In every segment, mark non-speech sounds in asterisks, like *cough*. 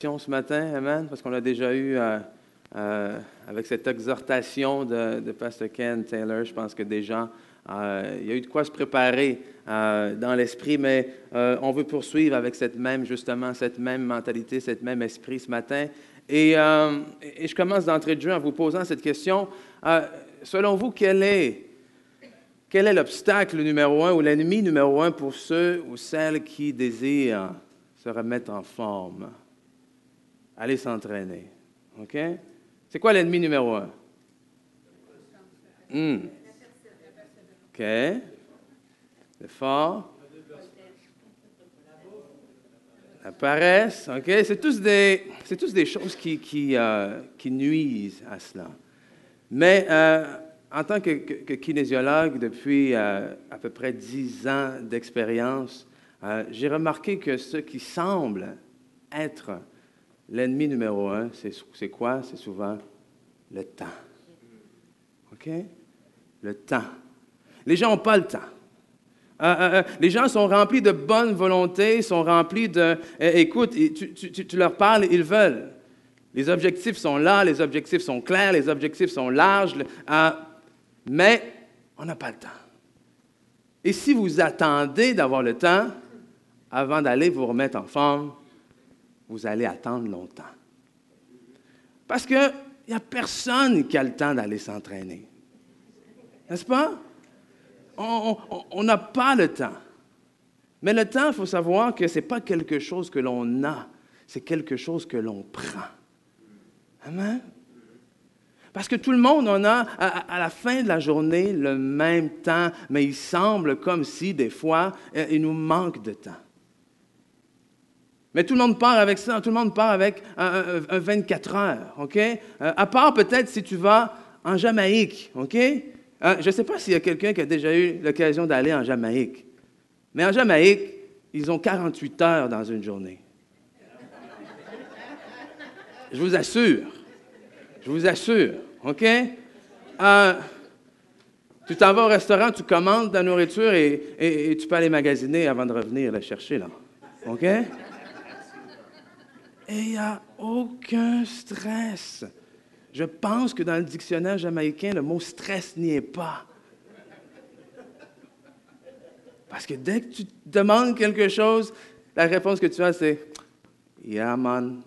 ce matin, Amen, parce qu'on a déjà eu, euh, euh, avec cette exhortation de, de, Pastor Ken Taylor, je pense que déjà, euh, il y a eu de quoi se préparer dans l'esprit, mais on veut poursuivre avec cette même, justement, cette même mentalité, cette même esprit ce matin. Et, et je commence d'entrée de jeu en vous posant cette question. selon vous, quel est, quel est l'obstacle numéro un ou l'ennemi numéro un pour ceux ou celles qui désirent se remettre en forme? Aller s'entraîner. OK? C'est quoi l'ennemi numéro un? Hmm. OK. L'effort. La paresse. OK? C'est tous des, c'est tous des choses qui, qui, euh, qui, nuisent à cela. Mais euh, en tant que, kinésiologue, depuis euh, à peu près dix ans d'expérience, j'ai remarqué que ce qui semble être L'ennemi numéro un, c'est quoi? C'est souvent le temps. OK? Le temps. Les gens n'ont pas le temps. Euh, euh, euh, les gens sont remplis de bonne volonté, sont remplis de... écoute, tu, leur parles, ils veulent. Les objectifs sont là, les objectifs sont clairs, les objectifs sont larges, mais on n'a pas le temps. Et si vous attendez d'avoir le temps avant d'aller vous remettre en forme, vous allez attendre longtemps. Parce qu'il n'y a personne qui a le temps d'aller s'entraîner. N'est-ce pas? On n'a pas le temps. Mais le temps, il faut savoir que ce n'est pas quelque chose que l'on a, c'est quelque chose que l'on prend. Amen? Parce que tout le monde en a à, à, la fin de la journée le même temps, mais il semble comme si des fois, euh, il nous manque de temps. Mais tout le monde part avec ça, tout le monde part avec un, 24 heures, OK? Euh, à part peut-être si tu vas en Jamaïque, OK? Euh, je ne sais pas s'il y a quelqu'un qui a déjà eu l'occasion d'aller en Jamaïque. Mais en Jamaïque, ils ont 48 heures dans une journée. Je vous assure. Je vous assure, OK? Euh, tu t'en vas au restaurant, tu commandes ta nourriture et, et, tu peux aller magasiner avant de revenir la chercher, là. OK? Et il n'y a aucun stress. Je pense que dans le dictionnaire jamaïcain, le mot stress n'y est pas. Parce que dès que tu demandes quelque chose, la réponse que tu as, c'est Yeah, man.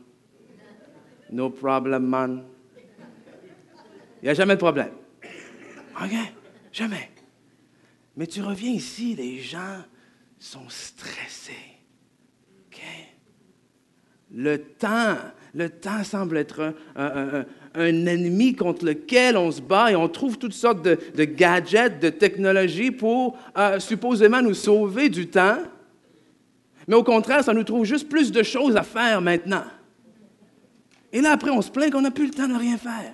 No problem, man. Il n'y a jamais de problème. OK? Jamais. Mais tu reviens ici, les gens sont stressés le temps. Le temps semble être un, ennemi contre lequel on se bat et on trouve toutes sortes de, gadgets, de technologies pour euh, supposément nous sauver du temps. Mais au contraire, ça nous trouve juste plus de choses à faire maintenant. Et là, après, on se plaint qu'on n'a plus le temps de rien faire.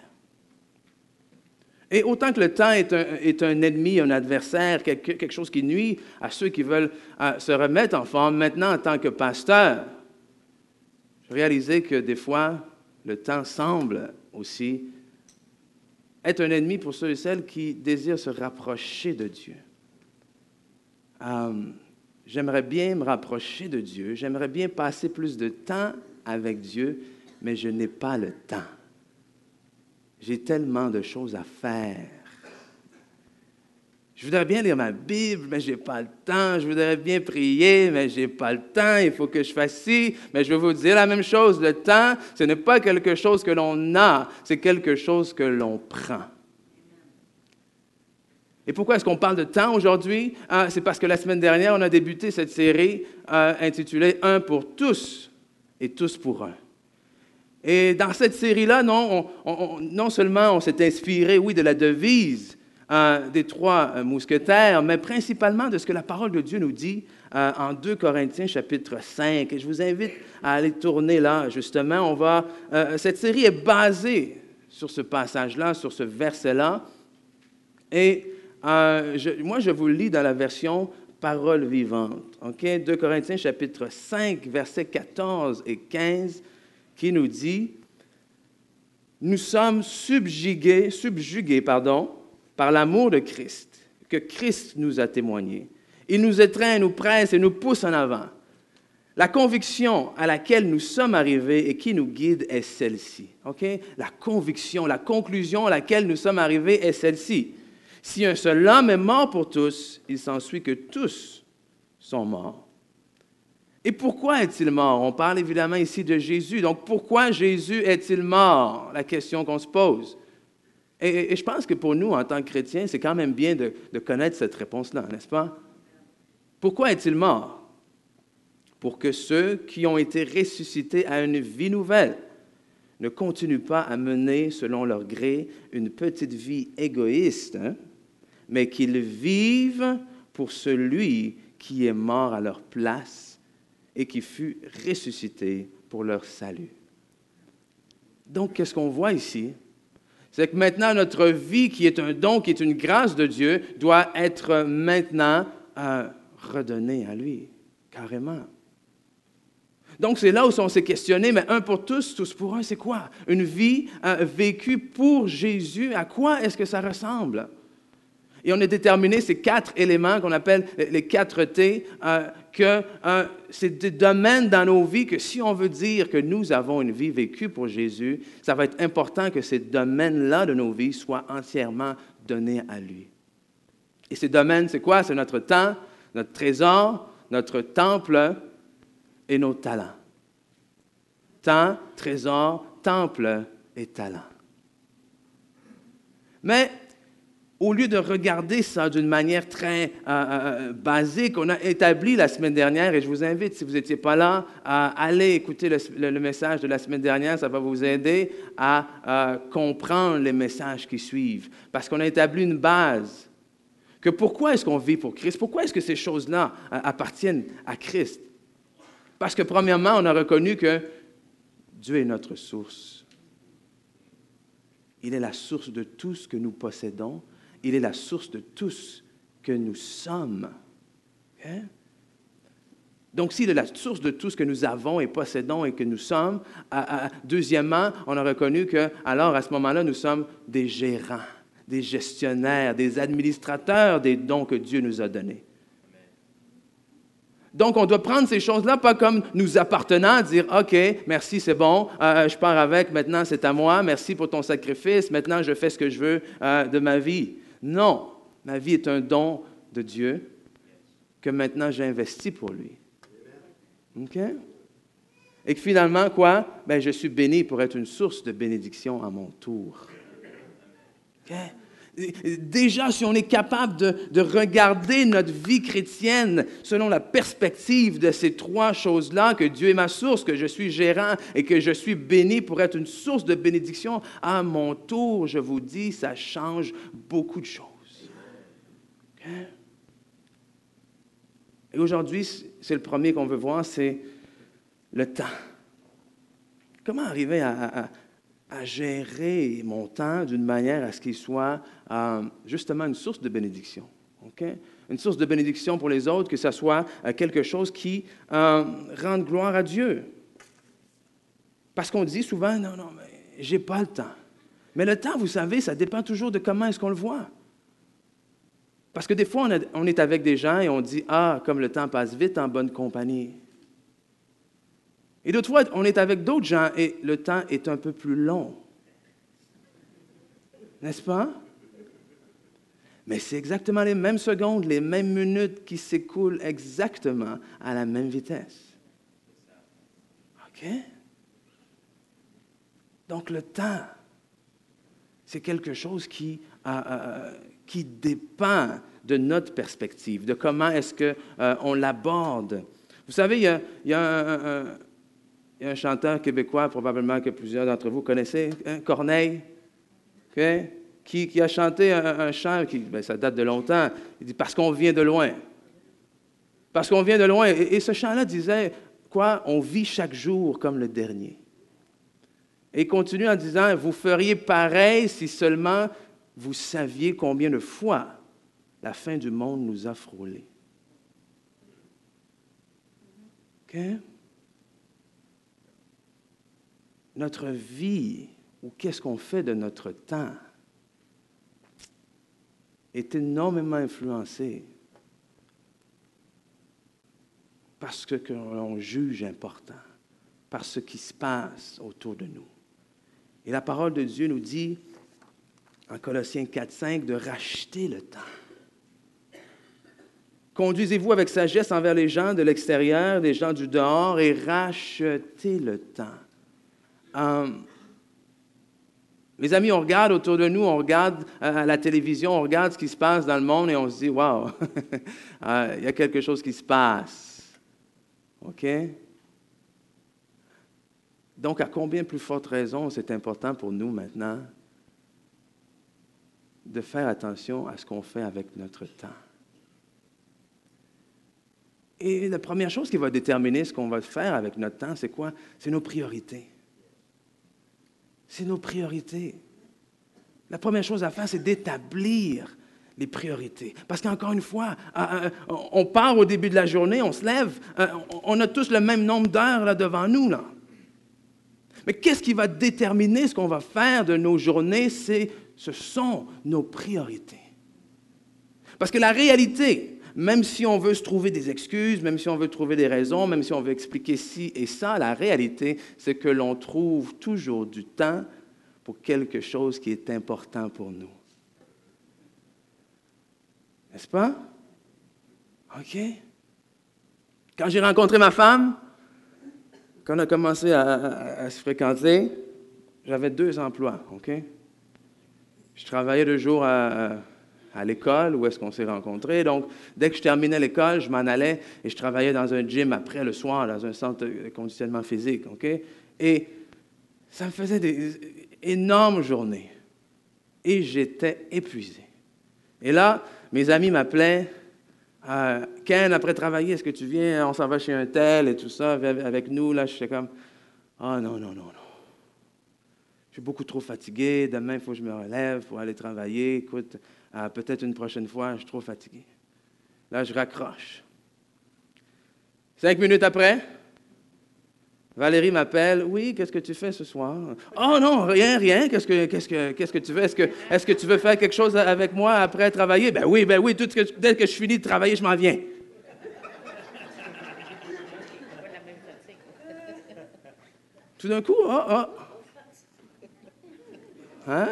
Et autant que le temps est un, ennemi, un adversaire, quelque, chose qui nuit à ceux qui veulent euh, se remettre en forme, maintenant, en tant que pasteur, je réalisais que des fois, le temps semble aussi être un ennemi pour ceux et celles qui désirent se rapprocher de Dieu. Euh, j'aimerais bien me rapprocher de Dieu, j'aimerais bien passer plus de temps avec Dieu, mais je n'ai pas le temps. J'ai tellement de choses à faire. Je voudrais bien lire ma Bible, mais je n'ai pas le temps. Je voudrais bien prier, mais je n'ai pas le temps. Il faut que je fasse ci. Mais je vais vous dire la même chose. Le temps, ce n'est pas quelque chose que l'on a, c'est quelque chose que l'on prend. Et pourquoi est-ce qu'on parle de temps aujourd'hui? Ah, c'est parce que la semaine dernière, on a débuté cette série euh, intitulée Un pour tous et tous pour un. Et dans cette série-là, non, non seulement on s'est inspiré, oui, de la devise des trois euh, mousquetaires, mais principalement de ce que la parole de Dieu nous dit euh, en 2 Corinthiens chapitre 5. Et je vous invite à aller tourner là, justement. On va, euh, cette série est basée sur ce passage-là, sur ce verset-là. Et moi, je vous lis dans la version parole vivante. OK? 2 Corinthiens chapitre 5, versets 14 et 15, qui nous dit, nous sommes subjugués, subjugués, pardon, par l'amour de Christ, que Christ nous a témoigné. Il nous étreint, nous presse et nous pousse en avant. La conviction à laquelle nous sommes arrivés et qui nous guide est celle-ci. La conviction, la conclusion à laquelle nous sommes arrivés est celle-ci. Si un seul homme est mort pour tous, il s'ensuit que tous sont morts. Et pourquoi est-il mort? On parle évidemment ici de Jésus. Donc pourquoi Jésus est-il mort? La question qu'on se pose. Et, je pense que pour nous, en tant que chrétiens, c'est quand même bien de connaître cette réponse-là, n'est-ce pas? Pourquoi est-il mort? pour que ceux qui ont été ressuscités à une vie nouvelle ne continuent pas à mener, selon leur gré, une petite vie égoïste, hein, mais qu'ils vivent pour celui qui est mort à leur place et qui fut ressuscité pour leur salut. Donc, qu'est-ce qu'on voit ici? C'est que maintenant, notre vie, qui est un don, qui est une grâce de Dieu, doit être maintenant euh, redonnée à lui, carrément. Donc, c'est là où on s'est questionné, mais un pour tous, tous pour un, c'est quoi? Une vie euh, vécue pour Jésus, à quoi est-ce que ça ressemble? Et on a déterminé ces quatre éléments qu'on appelle les quatre T, euh, que euh, domaines dans nos vies que si on veut dire que nous avons une vie vécue pour Jésus, ça va être important que ces domaines-là de nos vies soient entièrement donnés à lui. Et ces domaines, c'est quoi? C'est notre temps, notre trésor, notre temple, et nos talents. Temps, trésor, temple et talent. Mais au lieu de regarder ça d'une manière très euh, euh, basique, on a établi la semaine dernière, et je vous invite, si vous n'étiez pas là, à aller écouter le, message de la semaine dernière, ça va vous aider à euh, comprendre les messages qui suivent. Parce qu'on a établi une base. Que pourquoi est-ce qu'on vit pour Christ? Pourquoi est-ce que ces choses-là appartiennent à Christ? Parce que premièrement, on a reconnu que Dieu est notre source. Il est la source de tout ce que nous possédons. Il est la source de tout ce que nous sommes. Hein? Donc, s'il est la source de tout ce que nous avons et possédons et que nous sommes, deuxièmement, on a reconnu que, alors, à ce moment-là, nous sommes des gérants, des gestionnaires, des administrateurs des dons que Dieu nous a donnés. Donc, on doit prendre ces choses-là pas comme nous appartenant, dire OK, merci, c'est bon, euh, je pars avec, maintenant c'est à moi, merci pour ton sacrifice, maintenant je fais ce que je veux euh, de ma vie. Non, ma vie est un don de Dieu que maintenant j'ai investi pour lui. OK? Et que finalement, quoi? Ben, je suis béni pour être une source de bénédiction à mon tour. Déjà, si on est capable de, regarder notre vie chrétienne selon la perspective de ces trois choses-là, que Dieu est ma source, que je suis gérant et que je suis béni pour être une source de bénédiction, à mon tour, je vous dis, ça change beaucoup de choses. Et aujourd'hui, c'est le premier qu'on veut voir, c'est le temps. Comment arriver à, à gérer mon temps d'une manière à ce qu'il soit euh, justement une source de bénédiction. Une source de bénédiction pour les autres, que ce soit euh, quelque chose qui euh, rende gloire à Dieu. Parce qu'on dit souvent, non, non, mais j'ai pas le temps. Mais le temps, vous savez, ça dépend toujours de comment est-ce qu'on le voit. Parce que des fois, on est avec des gens et on dit, ah, comme le temps passe vite en bonne compagnie. Et d'autres fois, on est avec d'autres gens et le temps est un peu plus long. N'est-ce pas? Mais c'est exactement les mêmes secondes, les mêmes minutes qui s'écoulent exactement à la même vitesse. OK? Donc le temps, c'est quelque chose qui, euh, euh, qui dépend de notre perspective, de comment est-ce qu'on euh, l'aborde. Vous savez, il y a, un, il y a un chanteur québécois, probablement que plusieurs d'entre vous connaissez, hein, Corneille, qui, a chanté un, chant, qui, ben, ça date de longtemps, il dit Parce qu'on vient de loin. Parce qu'on vient de loin. Et, ce chant-là disait Quoi On vit chaque jour comme le dernier. Et il continue en disant Vous feriez pareil si seulement vous saviez combien de fois la fin du monde nous a frôlés. OK? Notre vie ou qu'est-ce qu'on fait de notre temps est énormément influencé parce que l'on juge important, par ce qui se passe autour de nous. Et la parole de Dieu nous dit, en Colossiens 4, 5, de racheter le temps. Conduisez-vous avec sagesse envers les gens de l'extérieur, les gens du dehors, et rachetez le temps. Hum, mes amis, on regarde autour de nous, on regarde euh, à la télévision, on regarde ce qui se passe dans le monde et on se dit, waouh, *laughs* euh, il y a quelque chose qui se passe. OK? Donc, à combien plus forte raison c'est important pour nous maintenant de faire attention à ce qu'on fait avec notre temps? Et la première chose qui va déterminer ce qu'on va faire avec notre temps, c'est quoi? C'est nos priorités. C'est nos priorités. La première chose à faire, c'est d'établir les priorités. Parce qu'encore une fois, euh, euh, on part au début de la journée, on se lève, euh, on a tous le même nombre d'heures là devant nous. Là. Mais qu'est-ce qui va déterminer ce qu'on va faire de nos journées? Ce sont nos priorités. Parce que la réalité, même si on veut se trouver des excuses, même si on veut trouver des raisons, même si on veut expliquer ci et ça, la réalité, c'est que l'on trouve toujours du temps pour quelque chose qui est important pour nous. N'est-ce pas? OK? Quand j'ai rencontré ma femme, quand on a commencé à, se fréquenter, j'avais deux emplois, OK? Je travaillais deux jours à à l'école où est-ce qu'on s'est rencontrés. Donc, dès que je terminais l'école, je m'en allais et je travaillais dans un gym après le soir, dans un centre de conditionnement physique. OK? Et ça me faisait des énormes journées. Et j'étais épuisé. Et là, mes amis m'appelaient. Euh, Ken, après travailler, est-ce que tu viens? On s'en va chez un tel et tout ça, avec nous. Là, je suis comme, ah oh, non, non, non, non. Je suis beaucoup trop fatigué. Demain, il faut que je me relève pour aller travailler. Écoute, ah, peut-être une prochaine fois, je suis trop fatigué. Là, je raccroche. Cinq minutes après, Valérie m'appelle. Oui, qu'est-ce que tu fais ce soir? Oh non, rien, rien. Qu'est-ce que, qu'est-ce que, qu'est-ce que tu veux? Est-ce que, est-ce que tu veux faire quelque chose avec moi après travailler? Ben oui, ben oui. Tout que, dès que je finis de travailler, je m'en viens. Tout d'un coup, oh, oh. Hein?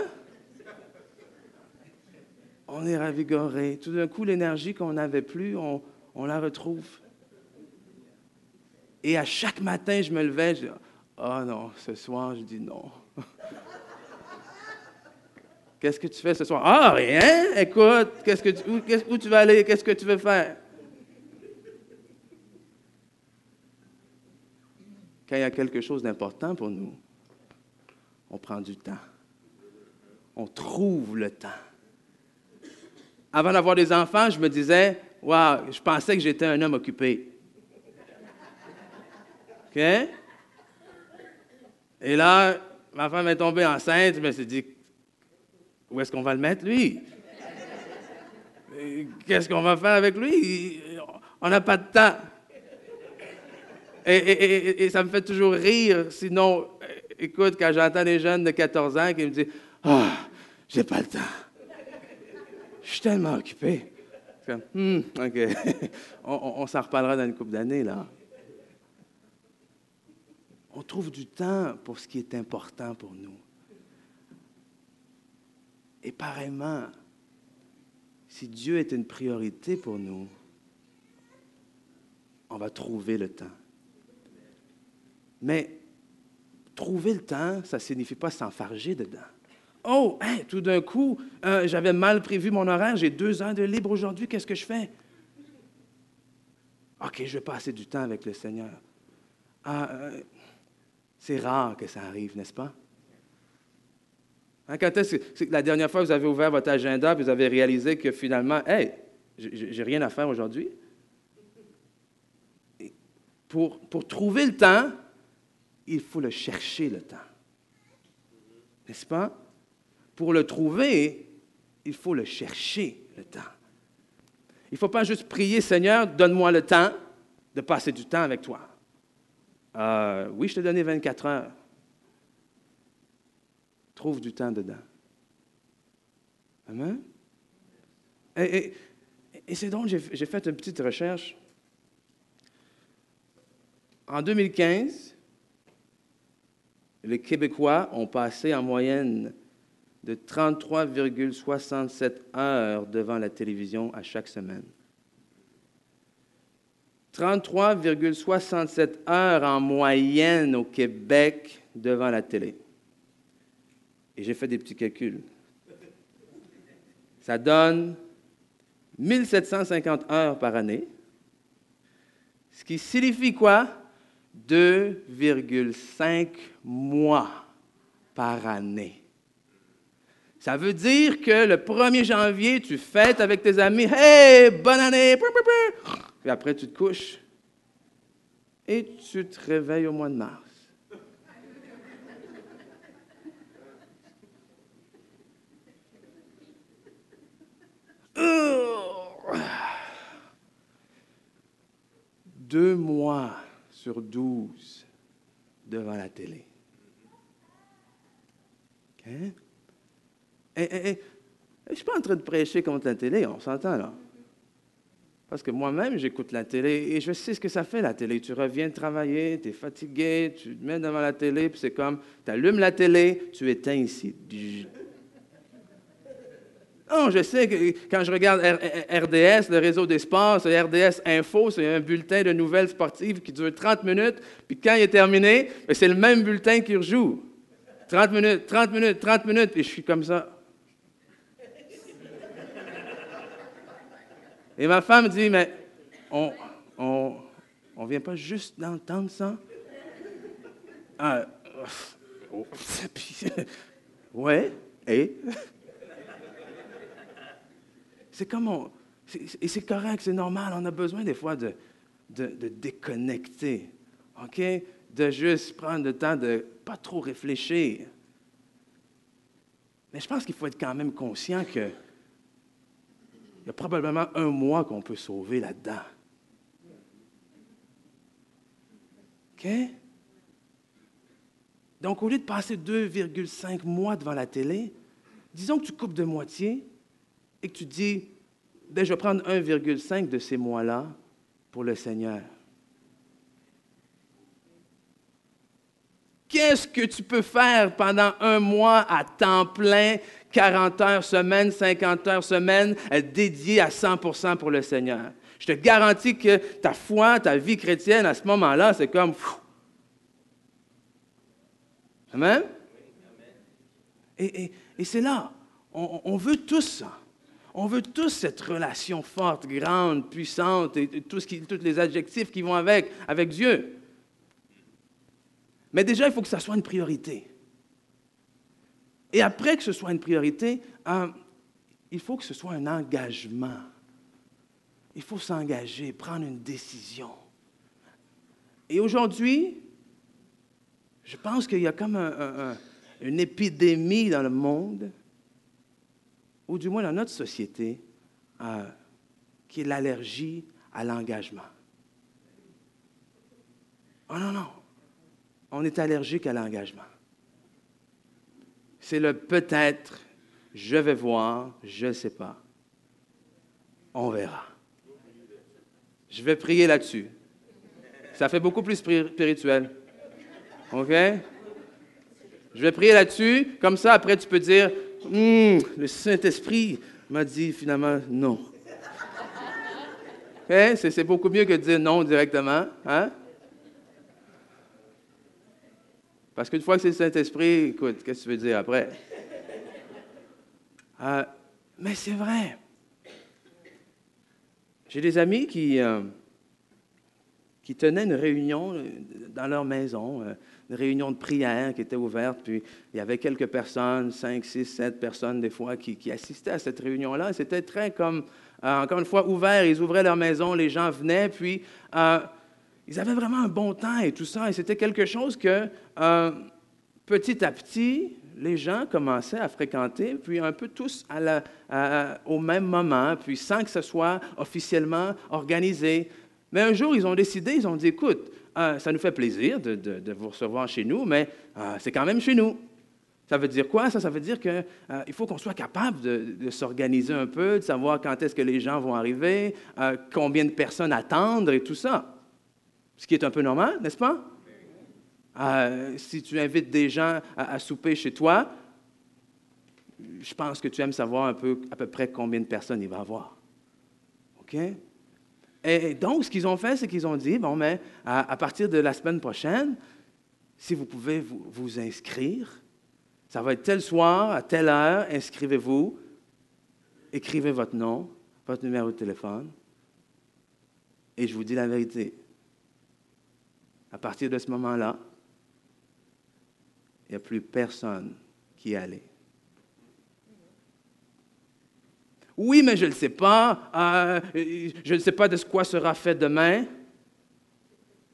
On est ravigoré. Tout d'un coup, l'énergie qu'on n'avait plus, on, la retrouve. Et à chaque matin, je me levais, je oh non, ce soir, je dis non. *laughs* Qu'est-ce que tu fais ce soir? Ah, rien, écoute, qu'est-ce que tu, où, où tu vas aller? Qu'est-ce que tu veux faire? Quand il y a quelque chose d'important pour nous, on prend du temps. On trouve le temps avant d'avoir des enfants, je me disais, waouh, je pensais que j'étais un homme occupé. OK? Et là, ma femme est tombée enceinte, je me suis dit, où est-ce qu'on va le mettre, lui? Qu'est-ce qu'on va faire avec lui? On n'a pas de temps. Et, ça me fait toujours rire. Sinon, écoute, quand j'entends des jeunes de 14 ans qui me disent Ah, oh, j'ai pas le temps. Je suis tellement occupé. Hmm, OK. *laughs* on, s'en reparlera dans une couple d'années, là. On trouve du temps pour ce qui est important pour nous. Et pareillement, si Dieu est une priorité pour nous, on va trouver le temps. Mais trouver le temps, ça ne signifie pas s'enfarger dedans. Oh, tout d'un coup, euh, j'avais mal prévu mon horaire, j'ai deux heures de libre aujourd'hui, qu'est-ce que je fais? OK, je vais passer du temps avec le Seigneur. Ah, euh, c'est rare que ça arrive, n'est-ce pas? Hein, quand est-ce que la dernière fois que vous avez ouvert votre agenda vous avez réalisé que finalement, hey, j'ai rien à faire aujourd'hui? Pour, pour trouver le temps, il faut le chercher le temps. N'est-ce pas? Pour le trouver, il faut le chercher, le temps. Il ne faut pas juste prier, Seigneur, donne-moi le temps de passer du temps avec toi. Euh, oui, je t'ai donné 24 heures. Trouve du temps dedans. Amen. Et, et c'est donc, j'ai fait une petite recherche. en 2015, les Québécois ont passé en moyenne de 33,67 heures devant la télévision à chaque semaine. 33,67 heures en moyenne au Québec devant la télé. Et j'ai fait des petits calculs. Ça donne 1750 heures par année, ce qui signifie quoi? 2,5 mois par année. Ça veut dire que le 1er janvier, tu fêtes avec tes amis, hey, bonne année, puis après tu te couches. Et tu te réveilles au mois de mars. Deux mois sur douze devant la télé. OK? Je ne suis pas en train de prêcher contre la télé, on s'entend là. Parce que moi-même, j'écoute la télé et je sais ce que ça fait, la télé. Tu reviens travailler, tu es fatigué, tu te mets devant la télé, puis c'est comme, tu allumes la télé, tu éteins ici. Non, je sais que quand je regarde RDS, le réseau des sports, c'est RDS Info, c'est un bulletin de nouvelles sportives qui dure 30 minutes, puis quand il est terminé, ben, c'est le même bulletin qui rejoue. 30 minutes, 30 minutes, 30 minutes, et je suis comme ça. Et ma femme dit, mais on on, on vient pas juste d'entendre ça? Ah, oh, *laughs* ouais, et? C'est comme on, et c'est correct, c'est normal, on a besoin des fois de, de, de, déconnecter, OK? De juste prendre le temps de pas trop réfléchir. Mais je pense qu'il faut être quand même conscient que il y a probablement un mois qu'on peut sauver là-dedans. OK? Donc, au lieu de passer 2,5 mois devant la télé, disons que tu coupes de moitié, et que tu dis, ben, je vais prendre 1,5 de ces mois-là pour le Seigneur. Qu'est-ce que tu peux faire pendant un mois à temps plein, 40 heures semaine, 50 heures semaine, dédié à 100% pour le Seigneur? Je te garantis que ta foi, ta vie chrétienne, à ce moment-là, c'est comme... Amen? Et, c'est là, on, veut tous ça. On veut tous cette relation forte, grande, puissante et, tous les adjectifs qui vont avec, avec Dieu. Mais déjà, il faut que ça soit une priorité. Et après que ce soit une priorité, euh, il faut que ce soit un engagement. Il faut s'engager, prendre une décision. Et aujourd'hui, je pense qu'il y a comme une épidémie dans le monde ou du moins dans notre société, euh, qui est l'allergie à l'engagement. Oh non, non. On est allergique à l'engagement. C'est le peut-être, je vais voir, je ne sais pas. On verra. Je vais prier là-dessus. Ça fait beaucoup plus spirituel. OK? Je vais prier là-dessus. Comme ça, après, tu peux dire, Hum, le Saint-Esprit m'a dit finalement non. C'est beaucoup mieux que de dire non directement. Hein? Parce qu'une fois que c'est le Saint-Esprit, écoute, qu'est-ce que tu veux dire après? Euh, mais c'est vrai. J'ai des amis qui, euh, qui tenaient une réunion dans leur maison une réunion de prière qui était ouverte, puis il y avait quelques personnes, cinq, six, sept personnes des fois, qui, assistaient à cette réunion-là. C'était très comme, euh, encore une fois, ouvert. Ils ouvraient leur maison, les gens venaient, puis euh, ils avaient vraiment un bon temps et tout ça. Et c'était quelque chose que, euh, petit à petit, les gens commençaient à fréquenter, puis un peu tous au même moment, puis sans que ce soit officiellement organisé. Mais un jour, ils ont décidé, ils ont dit, écoute, ah, ça nous fait plaisir de, vous recevoir chez nous, mais ah, c'est quand même chez nous. Ça veut dire quoi? Ça, ça veut dire qu'il euh, faut qu'on soit capable de, s'organiser un peu, de savoir quand est-ce que les gens vont arriver, euh, combien de personnes attendre et tout ça. Ce qui est un peu normal, n'est-ce pas? Euh, si tu invites des gens à, souper chez toi, je pense que tu aimes savoir un peu à peu près combien de personnes il va avoir. OK? Et donc, ce qu'ils ont fait, c'est qu'ils ont dit, bon, mais à, partir de la semaine prochaine, si vous pouvez vous inscrire, ça va être tel soir, à telle heure, inscrivez-vous, écrivez votre nom, votre numéro de téléphone, et je vous dis la vérité. À partir de ce moment-là, il n'y a plus personne qui est allé. Oui, mais je ne sais pas. Euh, je ne sais pas de quoi sera fait demain.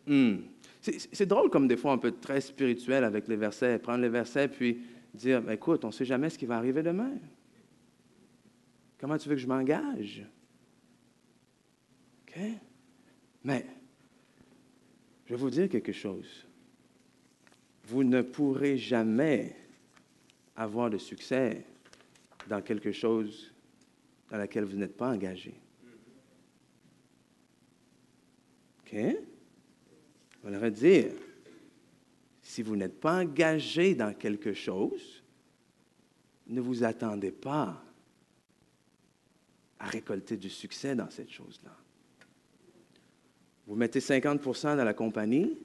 Hmm. C'est drôle comme des fois on peut être très spirituel avec les versets, prendre les versets puis dire, ben, écoute, on ne sait jamais ce qui va arriver demain. Comment tu veux que je m'engage? Mais, je vais vous dire quelque chose. Vous ne pourrez jamais avoir de succès dans quelque chose dans laquelle vous n'êtes pas engagé. OK? On va dire, si vous n'êtes pas engagé dans quelque chose, ne vous attendez pas à récolter du succès dans cette chose-là. Vous mettez 50% dans la compagnie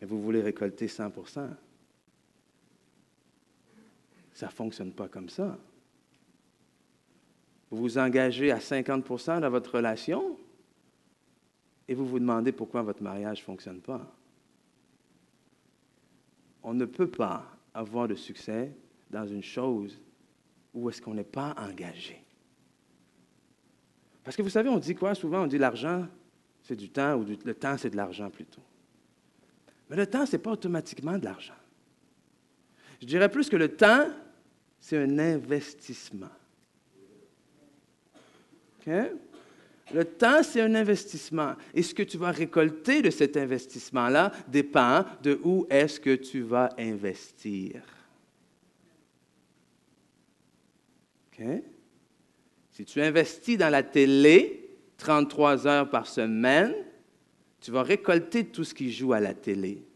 et vous voulez récolter 100% Ça ne fonctionne pas comme ça. Vous vous engagez à 50% dans votre relation et vous vous demandez pourquoi votre mariage ne fonctionne pas on ne peut pas avoir de succès dans une chose où est-ce qu'on n'est pas engagé. Parce que vous savez, on dit quoi? Souvent? On dit l'argent, c'est du temps, ou le temps, c'est de l'argent plutôt. Mais le temps, ce n'est pas automatiquement de l'argent. Je dirais plus que le temps, c'est un investissement. Le temps, c'est un investissement. Et ce que tu vas récolter de cet investissement-là dépend de où est-ce que tu vas investir. OK? Si tu investis dans la télé 33 heures par semaine, tu vas récolter tout ce qui joue à la télé.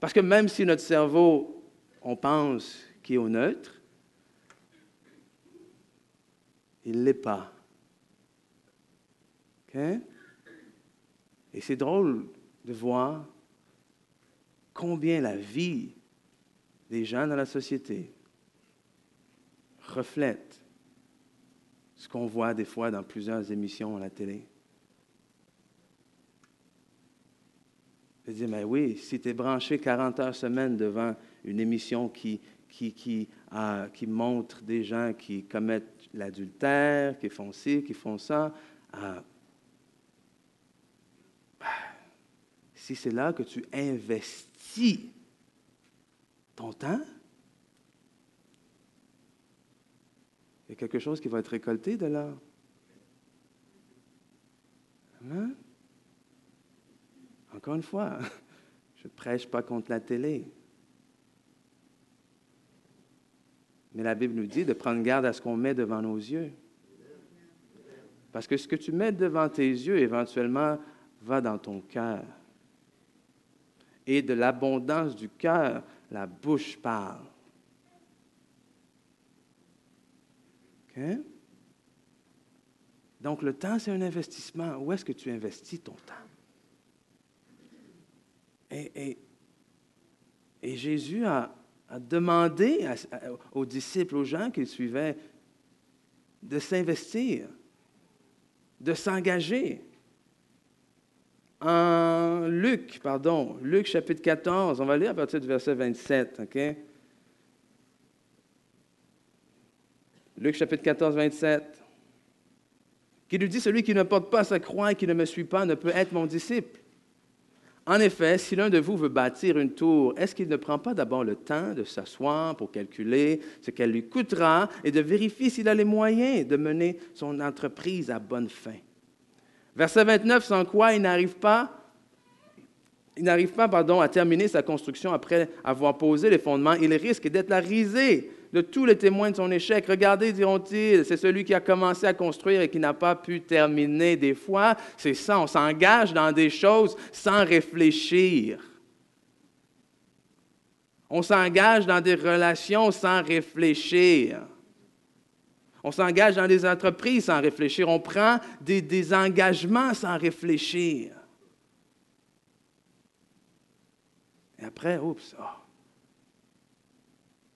Parce que même si notre cerveau, on pense qu'il est au neutre, il ne l'est pas. Et c'est drôle de voir combien la vie des gens dans la société reflète ce qu'on voit des fois dans plusieurs émissions à la télé. Je dis, mais oui, si tu es branché 40 heures semaine devant une émission qui, qui, qui, qui montre des gens qui commettent l'adultère, qui font ci, qui font ça, si c'est là que tu investis ton temps, il y a quelque chose qui va être récolté de là. Amen. Encore une fois, *laughs* je ne prêche pas contre la télé. Mais la Bible nous dit de prendre garde à ce qu'on met devant nos yeux. Parce que ce que tu mets devant tes yeux, éventuellement, va dans ton cœur. Et de l'abondance du cœur, la bouche parle. Donc, le temps, c'est un investissement. Où est-ce que tu investis ton temps? Et, Jésus a, a demandé aux disciples, aux gens qu'il suivait, de s'investir, de s'engager. En Luc, pardon, Luc chapitre 14, on va lire à partir du verset 27, OK? Luc chapitre 14, 27, qui lui dit, celui qui ne porte pas sa croix et qui ne me suit pas ne peut être mon disciple. En effet, si l'un de vous veut bâtir une tour, est-ce qu'il ne prend pas d'abord le temps de s'asseoir pour calculer ce qu'elle lui coûtera et de vérifier s'il a les moyens de mener son entreprise à bonne fin? Verset 29, sans quoi il n'arrive pas il n'arrive pas pardon, à terminer sa construction après avoir posé les fondements, il risque d'être la risée de tous les témoins de son échec. Regardez, diront-ils, c'est celui qui a commencé à construire et qui n'a pas pu terminer. Des fois, c'est ça, on s'engage dans des choses sans réfléchir. On s'engage dans des relations sans réfléchir. On s'engage dans des entreprises sans réfléchir. On prend des, engagements sans réfléchir. Et après, oups, oh,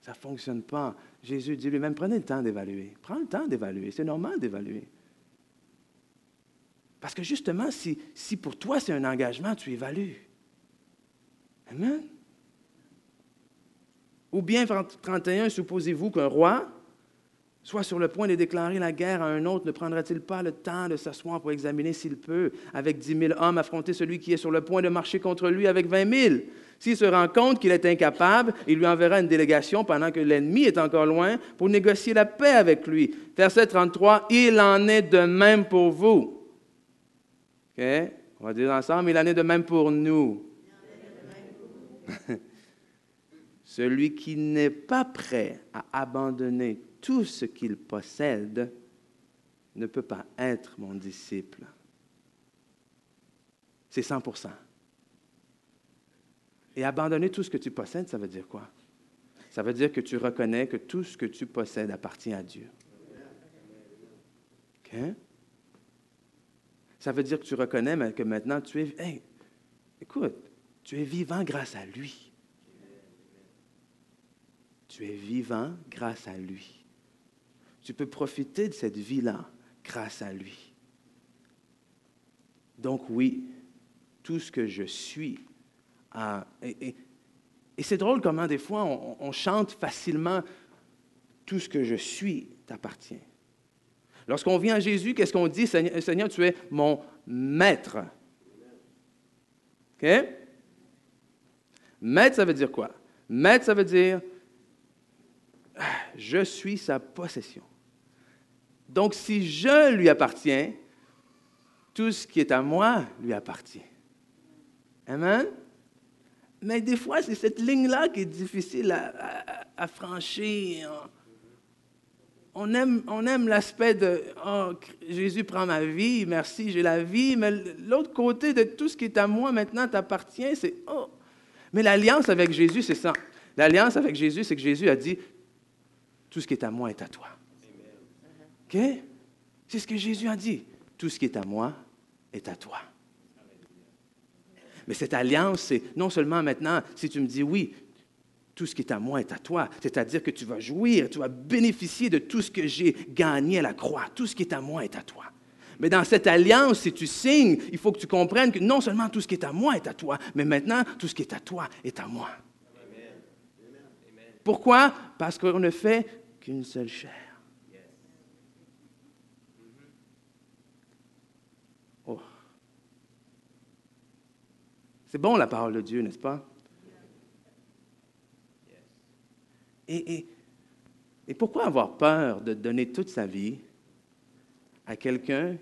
ça ne fonctionne pas. Jésus dit lui-même, prenez le temps d'évaluer. Prends le temps d'évaluer. C'est normal d'évaluer. Parce que justement, si, si pour toi c'est un engagement, tu évalues. Amen. Ou bien, 31, supposez-vous qu'un roi soit sur le point de déclarer la guerre à un autre, ne prendra-t-il pas le temps de s'asseoir pour examiner s'il peut, avec dix mille hommes, affronter celui qui est sur le point de marcher contre lui avec vingt mille? S'il se rend compte qu'il est incapable, il lui enverra une délégation pendant que l'ennemi est encore loin pour négocier la paix avec lui. Verset 33, il en est de même pour vous. OK? On va dire ensemble, il en est de même pour nous. *laughs* Celui qui n'est pas prêt à abandonner tout ce qu'il possède ne peut pas être mon disciple. C'est 100 Et abandonner tout ce que tu possèdes, ça veut dire quoi? Ça veut dire que tu reconnais que tout ce que tu possèdes appartient à Dieu. Ça veut dire que tu reconnais que maintenant tu es... Écoute, tu es vivant grâce à lui. Tu es vivant grâce à lui. Tu peux profiter de cette vie-là grâce à lui. Donc oui, tout ce que je suis, et, c'est drôle comment des fois on, chante facilement, tout ce que je suis t'appartient. Lorsqu'on vient à Jésus, qu'est-ce qu'on dit? Seigneur, tu es mon maître. OK? Maître, ça veut dire quoi? Maître, ça veut dire, je suis sa possession. Donc, si je lui appartiens, tout ce qui est à moi lui appartient. Amen? Mais des fois, c'est cette ligne-là qui est difficile à, franchir. On aime, on aime l'aspect de oh, Jésus prend ma vie, merci, j'ai la vie, mais l'autre côté de tout ce qui est à moi maintenant t'appartient, c'est oh. Mais l'alliance avec Jésus, c'est ça. L'alliance avec Jésus, c'est que Jésus a dit tout ce qui est à moi est à toi. OK? C'est ce que Jésus a dit. Tout ce qui est à moi est à toi. Mais cette alliance, c'est non seulement maintenant, si tu me dis oui, tout ce qui est à moi est à toi, c'est-à-dire que tu vas jouir, tu vas bénéficier de tout ce que j'ai gagné à la croix. Tout ce qui est à moi est à toi. Mais dans cette alliance, si tu signes, il faut que tu comprennes que non seulement tout ce qui est à moi est à toi, mais maintenant tout ce qui est à toi est à moi. Pourquoi? Parce qu'on ne fait qu'une seule chair. C'est bon la parole de Dieu, n'est-ce pas? Et, pourquoi avoir peur de donner toute sa vie à quelqu'un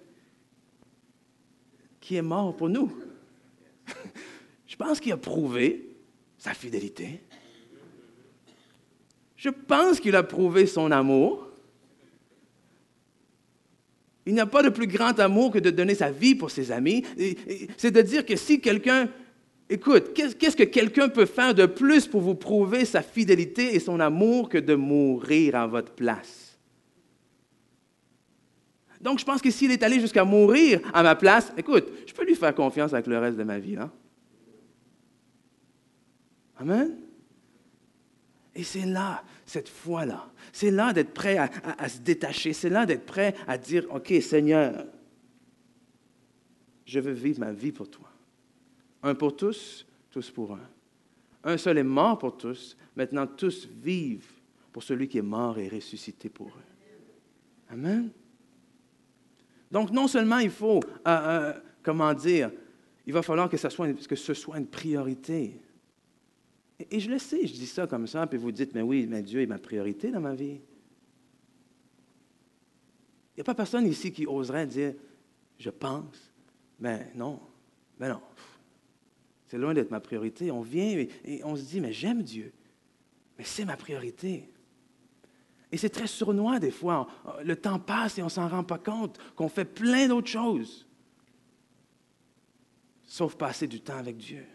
qui est mort pour nous? *laughs* Je pense qu'il a prouvé sa fidélité. Je pense qu'il a prouvé son amour. Il n'y a pas de plus grand amour que de donner sa vie pour ses amis. C'est de dire que si quelqu'un Écoute, qu'est-ce que quelqu'un peut faire de plus pour vous prouver sa fidélité et son amour que de mourir à votre place? Donc, je pense que s'il est allé jusqu'à mourir à ma place, écoute, je peux lui faire confiance avec le reste de ma vie. Hein? Amen? Et c'est là, cette foi-là, c'est là d'être prêt à se détacher, c'est là d'être prêt à dire, OK, Seigneur, je veux vivre ma vie pour toi. Un pour tous, tous pour un. Un seul est mort pour tous, maintenant tous vivent pour celui qui est mort et ressuscité pour eux. Amen. Donc non seulement il faut, euh, euh, comment dire, il va falloir que, ce soit une priorité. Et, je le sais, je dis ça comme ça, puis vous dites, mais oui, mais Dieu est ma priorité dans ma vie. Il n'y a pas personne ici qui oserait dire, je pense, mais non, mais non. C'est loin d'être ma priorité. On vient et, on se dit, mais j'aime Dieu. Mais c'est ma priorité. Et c'est très sournois des fois. Le temps passe et on ne s'en rend pas compte qu'on fait plein d'autres choses. Sauf passer du temps avec Dieu.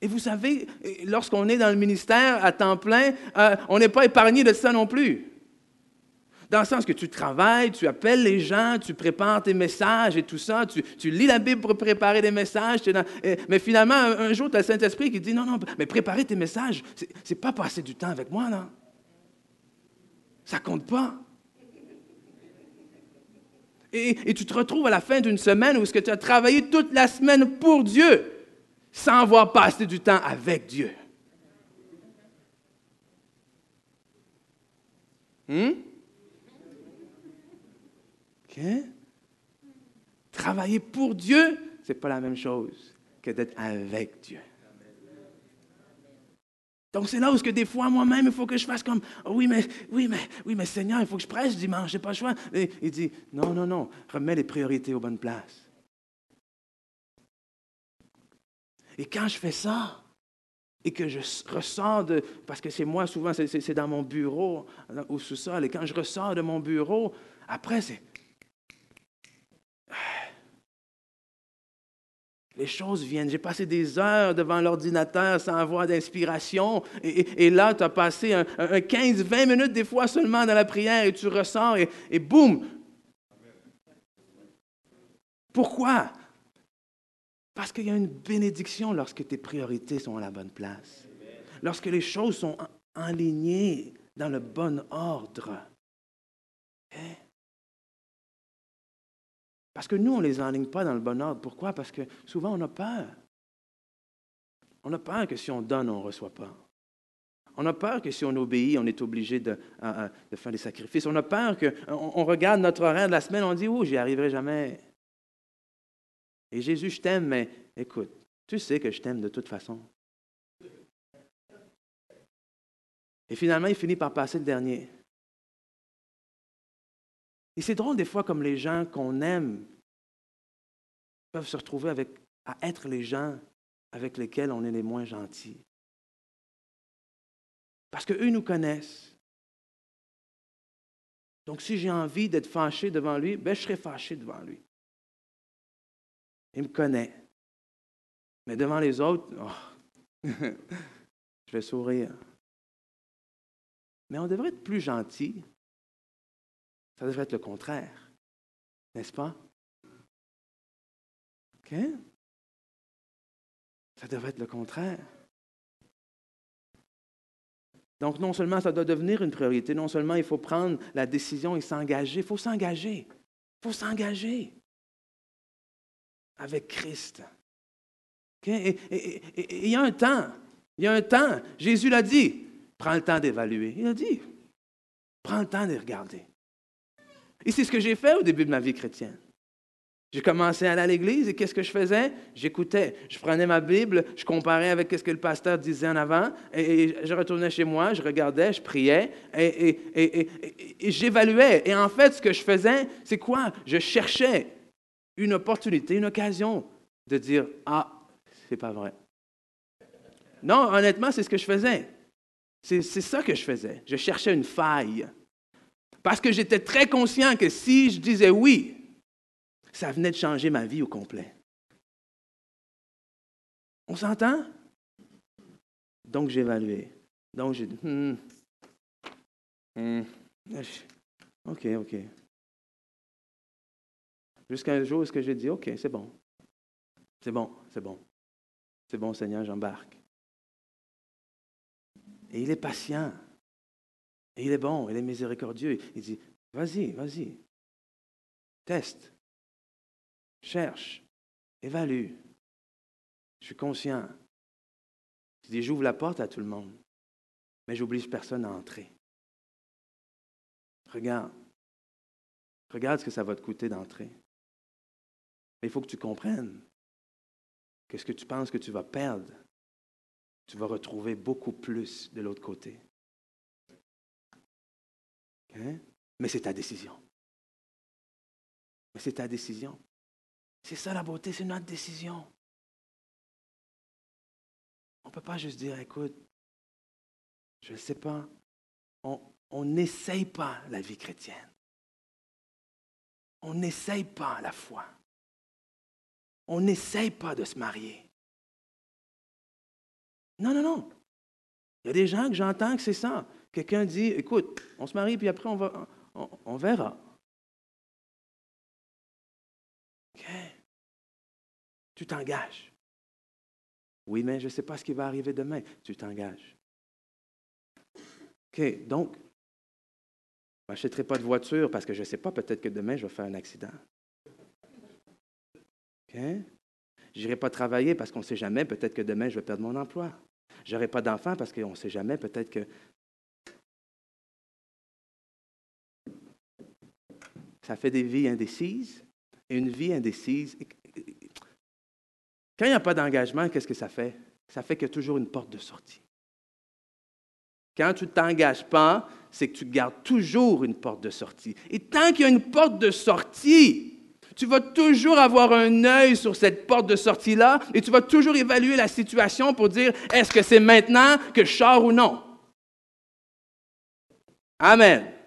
Et vous savez, lorsqu'on est dans le ministère à temps plein, euh, on n'est pas épargné de ça non plus. Dans le sens que tu travailles, tu appelles les gens, tu prépares tes messages et tout ça, tu, lis la Bible pour préparer des messages. mais finalement, un, jour, tu as le Saint-Esprit qui dit Non, non, mais préparer tes messages, c'est n'est pas passer du temps avec moi, non. Ça compte pas. Et, tu te retrouves à la fin d'une semaine où ce que tu as travaillé toute la semaine pour Dieu sans avoir passé du temps avec Dieu. Hmm? Travailler pour Dieu, ce n'est pas la même chose que d'être avec Dieu. Donc c'est là où que des fois moi-même il faut que je fasse comme oui mais oui mais oui mais Seigneur il faut que je prêche dimanche j'ai pas le choix. Et il dit non non non remets les priorités aux bonnes places. Et quand je fais ça, et que je ressors de, parce que c'est moi souvent, c'est dans mon bureau, au sous-sol, et quand je ressors de mon bureau, après c'est... Les choses viennent. J'ai passé des heures devant l'ordinateur sans avoir d'inspiration. Et, là, tu as passé un, 15-20 minutes des fois seulement dans la prière et tu ressors et, et boum. Pourquoi? Parce qu'il y a une bénédiction lorsque tes priorités sont à la bonne place. Lorsque les choses sont alignées dans le bon ordre. Hein? Parce que nous, on ne les enligne pas dans le bon ordre. Pourquoi? Parce que souvent, on a peur. On a peur que si on donne, on ne reçoit pas. On a peur que si on obéit, on est obligé de, faire des sacrifices. On a peur qu'on on regarde notre horaire de la semaine, on dit, oh, j'y arriverai jamais. Et Jésus, je t'aime, mais écoute, tu sais que je t'aime de toute façon. Et finalement, il finit par passer le dernier. Et c'est drôle des fois comme les gens qu'on aime peuvent se retrouver à être les gens avec lesquels on est les moins gentils. Parce qu'eux nous connaissent. Donc si j'ai envie d'être fâché devant lui, ben, je serai fâché devant lui. Il me connaît. Mais devant les autres, oh, *laughs* je vais sourire. Mais on devrait être plus gentil. Ça devrait être le contraire. N'est-ce pas? OK? Ça devrait être le contraire. Donc, non seulement ça doit devenir une priorité, non seulement il faut prendre la décision et s'engager, il faut s'engager. Il faut s'engager avec Christ. Et il y a un temps, il y a un temps, Jésus l'a dit, prends le temps d'évaluer. Il a dit, prends le temps de regarder. Et c'est ce que j'ai fait au début de ma vie chrétienne. J'ai commencé à aller à l'église et qu'est-ce que je faisais? J'écoutais. Je prenais ma Bible, je comparais avec ce que le pasteur disait en avant et, je retournais chez moi, je regardais, je priais et, et j'évaluais. Et en fait, ce que je faisais, c'est quoi? Je cherchais une opportunité, une occasion de dire Ah, c'est pas vrai. Non, honnêtement, c'est ce que je faisais. C'est ça que je faisais. Je cherchais une faille. Parce que j'étais très conscient que si je disais oui, ça venait de changer ma vie au complet. On s'entend? Donc j'évaluais. Donc j'ai dit, hmm, hmm, OK, OK. Jusqu'à un jour où j'ai dit, OK, c'est bon. C'est bon, c'est bon. C'est bon, Seigneur, j'embarque. Et il est patient. Il est bon, il est miséricordieux. Il dit, vas-y, vas-y. Teste. Cherche. Évalue. Je suis conscient. Il dit, j'ouvre la porte à tout le monde, mais j'oblige personne à entrer. Regarde. Regarde ce que ça va te coûter d'entrer. Mais il faut que tu comprennes que ce que tu penses que tu vas perdre, tu vas retrouver beaucoup plus de l'autre côté. Mais c'est ta décision. Mais c'est ta décision. C'est ça la beauté, c'est notre décision. ne peut pas juste dire, écoute, je ne sais pas, on n'essaye pas la vie chrétienne. On n'essaye pas la foi. On n'essaye pas de se marier. Non, non, non. Il y a des gens que j'entends que c'est ça. Quelqu'un dit, écoute, on se marie, puis après on, va, on, verra. OK. Tu t'engages. Oui, mais je ne sais pas ce qui va arriver demain. Tu t'engages. OK, donc, je n'achèterai pas de voiture parce que je ne sais pas, peut-être que demain, je vais faire un accident. OK? Je n'irai pas travailler parce qu'on ne sait jamais, peut-être que demain, je vais perdre mon emploi. Je n'aurai pas d'enfant parce qu'on ne sait jamais, peut-être que ça fait des vies indécises. Et une vie indécise, quand il n'y a pas d'engagement, qu'est-ce que ça fait? Ça fait qu'il y a toujours une porte de sortie. Quand tu ne t'engages pas, c'est que tu gardes toujours une porte de sortie. Et tant qu'il y a une porte de sortie, tu vas toujours avoir un œil sur cette porte de sortie-là et tu vas toujours évaluer la situation pour dire est-ce que c'est maintenant que je sors ou non? Amen.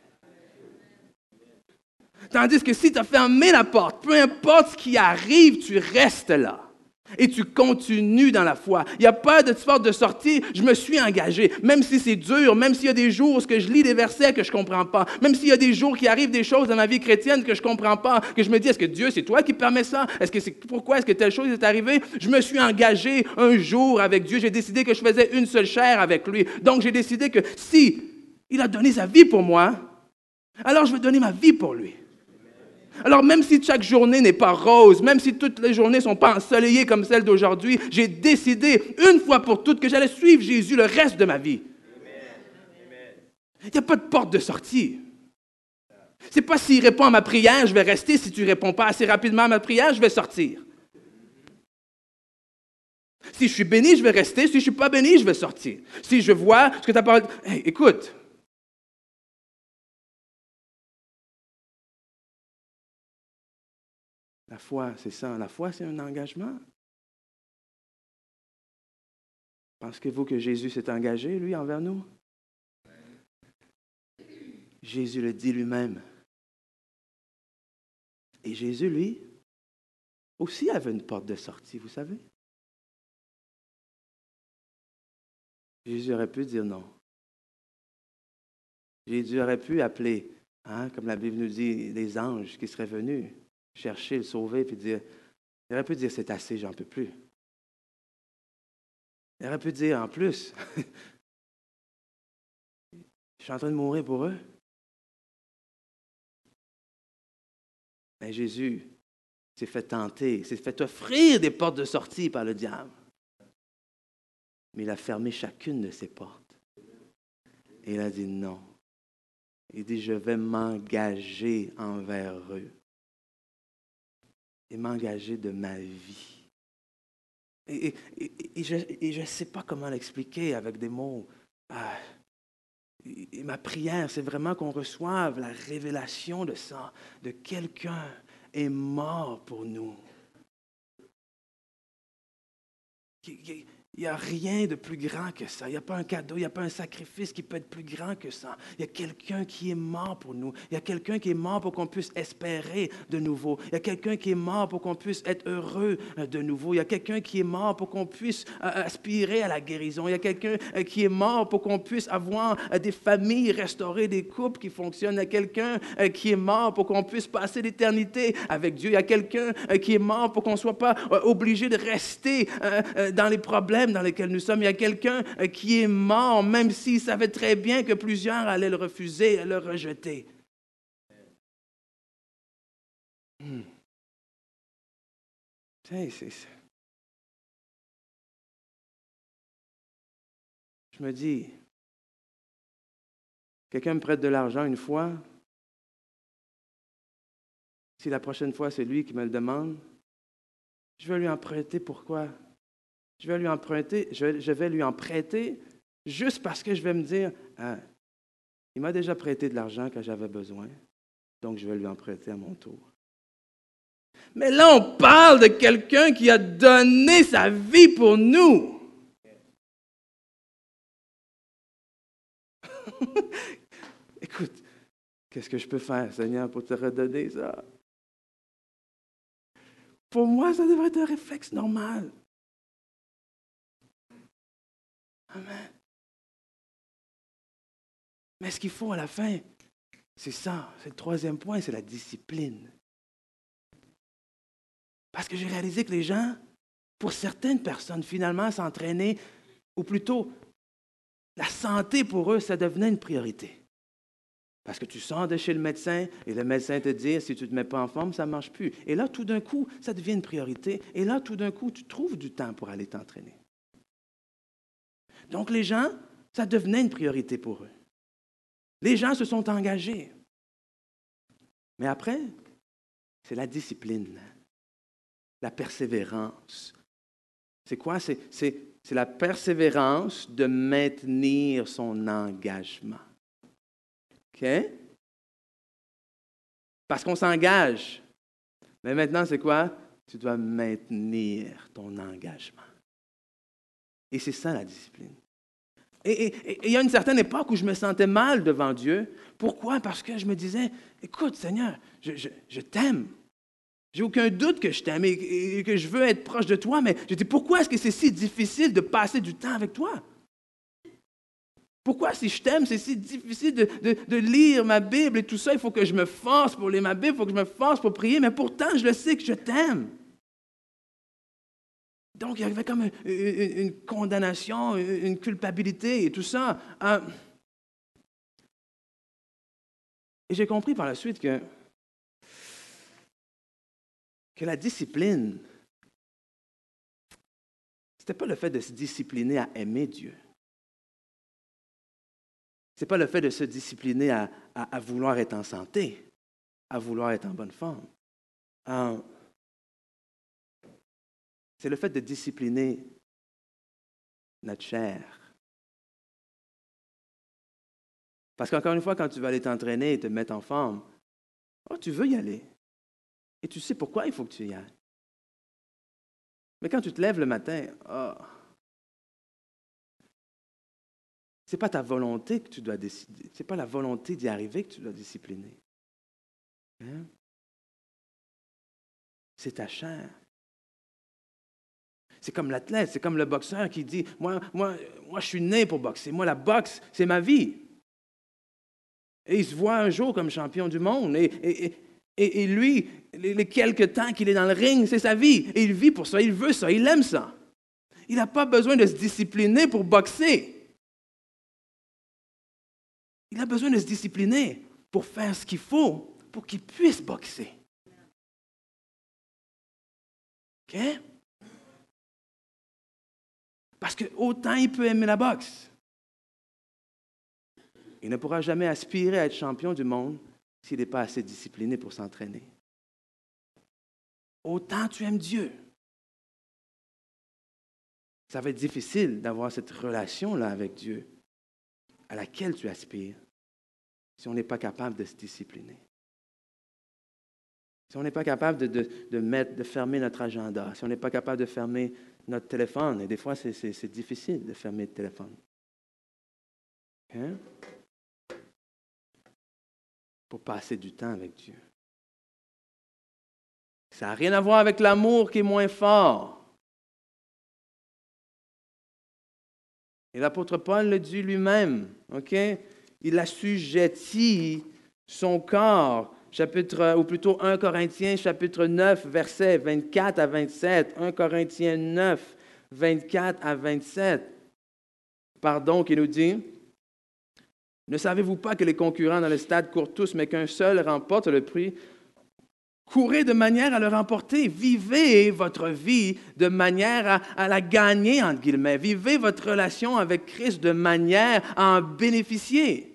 Tandis que si tu as fermé la porte, peu importe ce qui arrive, tu restes là et tu continues dans la foi. Il n'y a pas de porte de sortie. Je me suis engagé, même si c'est dur, même s'il y a des jours où je lis des versets que je ne comprends pas, même s'il y a des jours qui arrivent des choses dans ma vie chrétienne que je ne comprends pas, que je me dis, est-ce que Dieu, c'est toi qui permets ça? Est-ce que c'est pourquoi est-ce que telle chose est arrivée? Je me suis engagé un jour avec Dieu. J'ai décidé que je faisais une seule chair avec lui. Donc j'ai décidé que si il a donné sa vie pour moi, alors je vais donner ma vie pour lui. Alors même si chaque journée n'est pas rose, même si toutes les journées ne sont pas ensoleillées comme celle d'aujourd'hui, j'ai décidé une fois pour toutes que j'allais suivre Jésus le reste de ma vie. Il n'y a pas de porte de sortie. C'est pas s'il répond à ma prière, je vais rester. Si tu ne réponds pas assez rapidement à ma prière, je vais sortir. Si je suis béni, je vais rester. Si je ne suis pas béni, je vais sortir. Si je vois ce que tu as parlé. écoute, La foi, c'est ça. La foi, c'est un engagement. Pensez-vous que Jésus s'est engagé, lui, envers nous? Jésus le dit lui-même. Et Jésus, lui, aussi avait une porte de sortie, vous savez? Jésus aurait pu dire non. Jésus aurait pu appeler, hein, comme la Bible nous dit, les anges qui seraient venus chercher, le sauver, puis dire, il aurait pu dire, c'est assez, j'en peux plus. Il aurait pu dire, en plus, *laughs* je suis en train de mourir pour eux. Mais Jésus s'est fait tenter, s'est fait offrir des portes de sortie par le diable. Mais il a fermé chacune de ces portes. Et il a dit non. Il dit, je vais m'engager envers eux et m'engager de ma vie. Et, je ne sais pas comment l'expliquer avec des mots. Ah, ma prière, c'est vraiment qu'on reçoive la révélation de ça, de quelqu'un est mort pour nous. Il n'y a rien de plus grand que ça. Il n'y a pas un cadeau, il n'y a pas un sacrifice qui peut être plus grand que ça. Il y a quelqu'un qui est mort pour nous. Il y a quelqu'un qui est mort pour qu'on puisse espérer de nouveau. Il y a quelqu'un qui est mort pour qu'on puisse être heureux euh, de nouveau. Il y a quelqu'un qui est mort pour qu'on puisse euh, aspirer à la guérison. Il y a quelqu'un euh, qui est mort pour qu'on puisse avoir des familles restaurées, des couples qui fonctionnent. Il y a quelqu'un qui est mort pour qu'on puisse passer l'éternité avec Dieu. Il y a quelqu'un qui est mort pour qu'on ne soit pas obligé de rester dans les problèmes dans lesquels nous sommes. Il y a quelqu'un euh, qui est mort, même s'il savait très bien que plusieurs allaient le refuser le rejeter. Hmm. Je me dis, quelqu'un me prête de l'argent une fois, si la prochaine fois c'est lui qui me le demande, je vais lui en prêter pourquoi? je vais lui emprunter, je, vais lui en prêter juste parce que je vais me dire, hein, il m'a déjà prêté de l'argent quand j'avais besoin, donc je vais lui en prêter à mon tour. Mais là, on parle de quelqu'un qui a donné sa vie pour nous. *laughs* Écoute, qu'est-ce que je peux faire, Seigneur, pour te redonner ça? Pour moi, ça devrait être un réflexe normal. Amen. Mais ce qu'il faut à la fin, c'est ça, c'est le troisième point, c'est la discipline. Parce que j'ai réalisé que les gens, pour certaines personnes, finalement, s'entraîner, ou plutôt, la santé pour eux, ça devenait une priorité. Parce que tu sors de chez le médecin et le médecin te dit, si tu ne te mets pas en forme, ça ne marche plus. Et là, tout d'un coup, ça devient une priorité. Et là, tout d'un coup, tu trouves du temps pour aller t'entraîner. Donc les gens, ça devenait une priorité pour eux. Les gens se sont engagés. Mais après, c'est la discipline, la persévérance. C'est quoi? C'est la persévérance de maintenir son engagement. OK? Parce qu'on s'engage. Mais maintenant, c'est quoi? Tu dois maintenir ton engagement. Et c'est ça la discipline. Et, il y a une certaine époque où je me sentais mal devant Dieu. Pourquoi? Parce que je me disais, écoute Seigneur, je, t'aime. J'ai aucun doute que je t'aime et, que je veux être proche de toi, mais je dis, pourquoi est-ce que c'est si difficile de passer du temps avec toi? Pourquoi, si je t'aime, c'est si difficile de, de, lire ma Bible et tout ça? Il faut que je me force pour lire ma Bible, il faut que je me force pour prier, mais pourtant, je le sais que je t'aime. Donc, il y avait comme une, condamnation, une culpabilité et tout ça. Euh, et j'ai compris par la suite que, que la discipline, ce n'était pas le fait de se discipliner à aimer Dieu. Ce n'est pas le fait de se discipliner à, vouloir être en santé, à vouloir être en bonne forme. Euh, c'est le fait de discipliner notre chair. Parce qu'encore une fois, quand tu vas aller t'entraîner et te mettre en forme, oh, tu veux y aller. Et tu sais pourquoi il faut que tu y ailles. Mais quand tu te lèves le matin, oh, ce n'est pas ta volonté que tu dois décider. Ce n'est pas la volonté d'y arriver que tu dois discipliner. Hein? C'est ta chair. C'est comme l'athlète, c'est comme le boxeur qui dit, moi, moi, moi, je suis né pour boxer. Moi, la boxe, c'est ma vie. Et il se voit un jour comme champion du monde. Et, et, lui, les, quelques temps qu'il est dans le ring, c'est sa vie. Et il vit pour ça, il veut ça, il aime ça. Il n'a pas besoin de se discipliner pour boxer. Il a besoin de se discipliner pour faire ce qu'il faut pour qu'il puisse boxer. OK? Parce que autant il peut aimer la boxe, il ne pourra jamais aspirer à être champion du monde s'il n'est pas assez discipliné pour s'entraîner. Autant tu aimes Dieu. Ça va être difficile d'avoir cette relation-là avec Dieu à laquelle tu aspires si on n'est pas capable de se discipliner. Si on n'est pas capable de, mettre, de fermer notre agenda, si on n'est pas capable de fermer notre téléphone. Et des fois, c'est difficile de fermer le téléphone. Hein? Pour passer du temps avec Dieu. Ça n'a rien à voir avec l'amour qui est moins fort. Et l'apôtre Paul le dit lui-même, OK? Il assujettit son corps chapitre, ou plutôt 1 Corinthiens, chapitre 9, versets 24 à 27. 1 Corinthiens 9, 24 à 27. Pardon, qui nous dit Ne savez-vous pas que les concurrents dans le stade courent tous, mais qu'un seul remporte le prix? Courez de manière à le remporter. Vivez votre vie de manière à, la gagner, entre guillemets. Vivez votre relation avec Christ de manière à en bénéficier.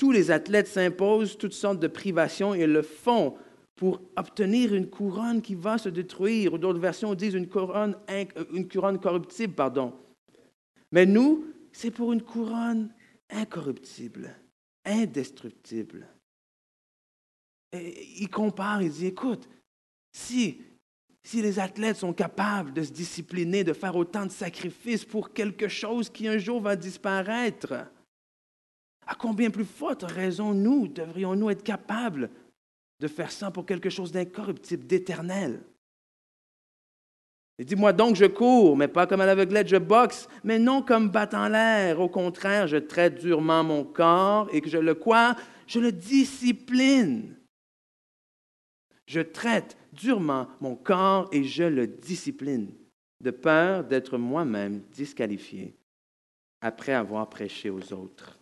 Tous les athlètes s'imposent toutes sortes de privations et le font pour obtenir une couronne qui va se détruire, d'autres versions disent une couronne, une couronne corruptible, pardon. Mais nous, c'est pour une couronne incorruptible, indestructible. Et il compare, il dit, écoute, si Si les athlètes sont capables de se discipliner, de faire autant de sacrifices pour quelque chose qui un jour va disparaître, à combien plus forte raison nous devrions-nous être capables de faire ça pour quelque chose d'incorruptible, d'éternel? Dis-moi donc, je cours, mais pas comme à l'aveuglette, je boxe, mais non comme battant l'air. Au contraire, je traite durement mon corps et que je le quoi? Je le discipline. Je traite durement mon corps et je le discipline, de peur d'être moi-même disqualifié après avoir prêché aux autres.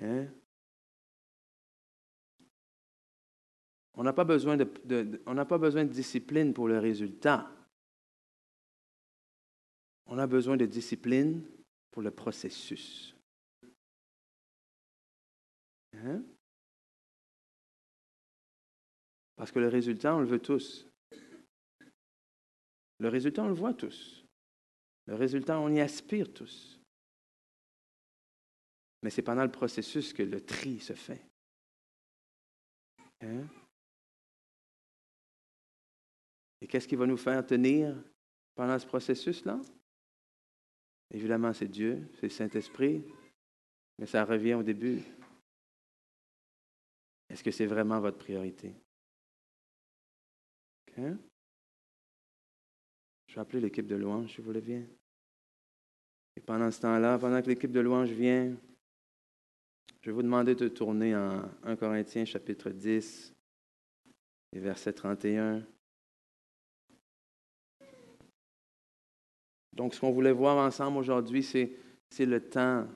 On n'a pas, besoin de, on pas besoin de discipline pour le résultat. On a besoin de discipline pour le processus. Hein? Parce que le résultat, on le veut tous. Le résultat, on le voit tous. Le résultat, on y aspire tous. Mais c'est pendant le processus que le tri se fait. Hein? Et qu'est-ce qui va nous faire tenir pendant ce processus-là? Évidemment, c'est Dieu, c'est le Saint-Esprit, mais ça revient au début. Est-ce que c'est vraiment votre priorité? Je vais appeler l'équipe de louange, si vous voulez bien. Et pendant ce temps-là, pendant que l'équipe de louange vient, je vais vous demander de tourner en 1 Corinthiens chapitre 10 et verset 31. Donc, ce qu'on voulait voir ensemble aujourd'hui, c'est, c'est le temps.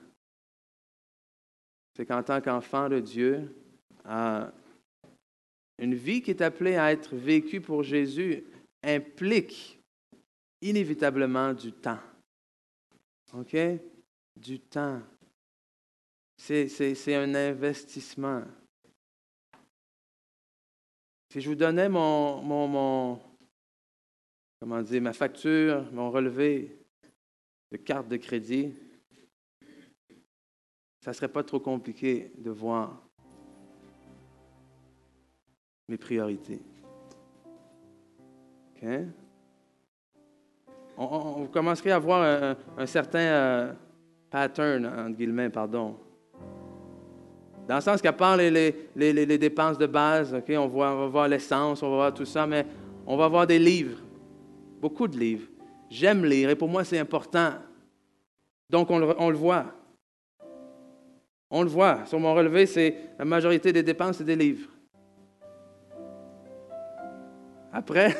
C'est qu'en tant qu'enfant de Dieu, une vie qui est appelée à être vécue pour Jésus implique inévitablement du temps. OK? Du temps. C'est, un investissement. Si je vous donnais mon, mon, mon, comment dire, ma facture, mon relevé de carte de crédit, ça ne serait pas trop compliqué de voir mes priorités. OK? On, commencerait à voir un, certain euh, pattern, entre guillemets, pardon. Dans le sens qu'à part les, dépenses de base, on, voit, va voir l'essence, on va voir tout ça, mais on va voir des livres beaucoup de livres. J'aime lire et pour moi c'est important. Donc on le, voit. On le voit. Sur mon relevé, c'est la majorité des dépenses, c'est des livres. Après, *laughs*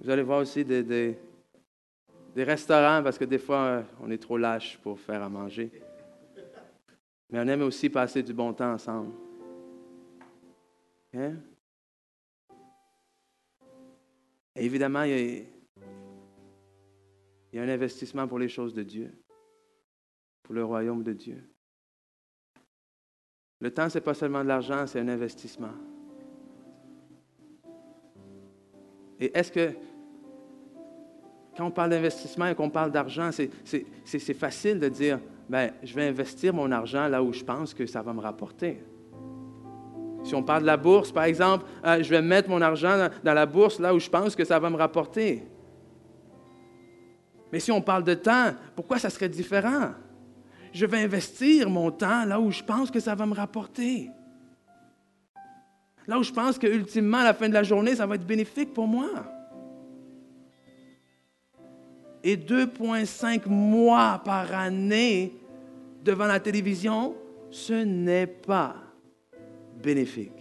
vous allez voir aussi des, des, restaurants parce que des fois, on est trop lâche pour faire à manger. Mais on aime aussi passer du bon temps ensemble. Hein? évidemment, il y, a, un investissement pour les choses de Dieu, pour le royaume de Dieu. Le temps, ce n'est pas seulement de l'argent, c'est un investissement. Et est-ce que, quand on parle d'investissement et qu'on parle d'argent, c'est facile de dire, ben, je vais investir mon argent là où je pense que ça va me rapporter. Si on parle de la bourse, par exemple, euh, je vais mettre mon argent dans la bourse là où je pense que ça va me rapporter. Mais si on parle de temps, pourquoi ça serait différent? Je vais investir mon temps là où je pense que ça va me rapporter. Là où je pense que ultimement, à la fin de la journée, ça va être bénéfique pour moi. Et 2,5 mois par année devant la télévision, ce n'est pas bénéfique.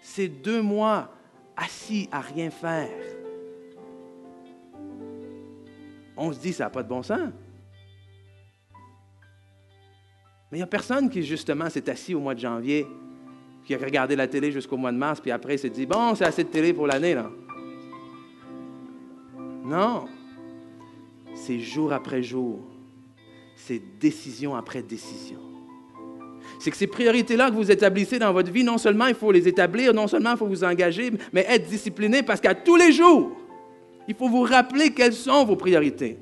C'est deux mois assis à rien faire. On se dit, ça n'a pas de bon sens. Mais il n'y a personne qui, justement, s'est assis au mois de janvier, qui a regardé la télé jusqu'au mois de mars, puis après s'est dit, bon, c'est assez de télé pour l'année, là. Non. C'est jour après jour c'est décision après décision. C'est que ces priorités-là que vous établissez dans votre vie, non seulement il faut les établir, non seulement il faut vous engager, mais être discipliné parce qu'à tous les jours, il faut vous rappeler quelles sont vos priorités.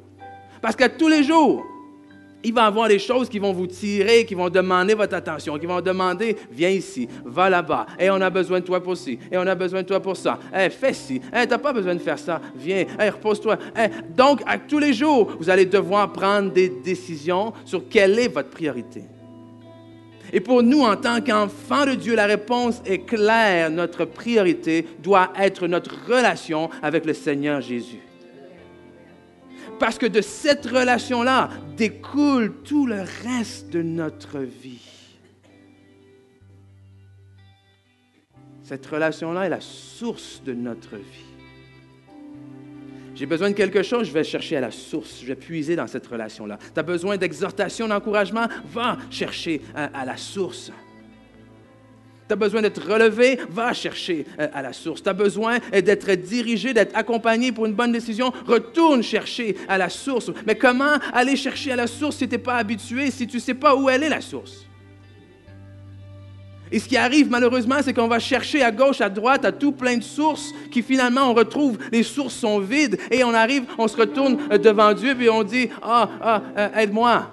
Parce qu'à tous les jours, il va y avoir des choses qui vont vous tirer, qui vont demander votre attention, qui vont demander, viens ici, va là-bas, et on a besoin de toi pour ci, et on a besoin de toi pour ça. Eh, fais ci, eh, tu n'as pas besoin de faire ça, viens, eh, repose-toi. Eh, donc, à tous les jours, vous allez devoir prendre des décisions sur quelle est votre priorité. Et pour nous, en tant qu'enfants de Dieu, la réponse est claire. Notre priorité doit être notre relation avec le Seigneur Jésus. Parce que de cette relation-là découle tout le reste de notre vie. Cette relation-là est la source de notre vie. J'ai besoin de quelque chose, je vais chercher à la source, je vais puiser dans cette relation-là. Tu as besoin d'exhortation, d'encouragement, va chercher à, la source. Tu as besoin d'être relevé, va chercher euh, à la source. Tu as besoin d'être dirigé, d'être accompagné pour une bonne décision, retourne chercher à la source. Mais comment aller chercher à la source si tu n'es pas habitué, si tu ne sais pas où elle est la source? Et ce qui arrive malheureusement, c'est qu'on va chercher à gauche, à droite, à tout plein de sources, qui finalement on retrouve, les sources sont vides, et on arrive, on se retourne euh, devant Dieu, puis on dit, ah, ah, euh, aide-moi.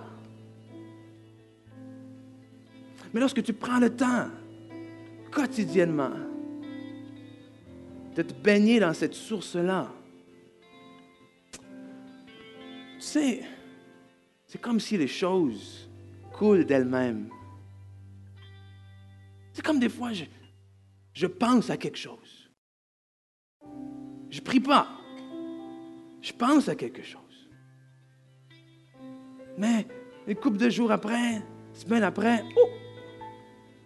Mais lorsque tu prends le temps, quotidiennement, de te baigner dans cette source-là, tu sais, c'est comme si les choses coulent d'elles-mêmes. C'est comme des fois, je, pense à quelque chose. Je prie pas. Je pense à quelque chose. Mais une couple de jours après, semaine après, oh,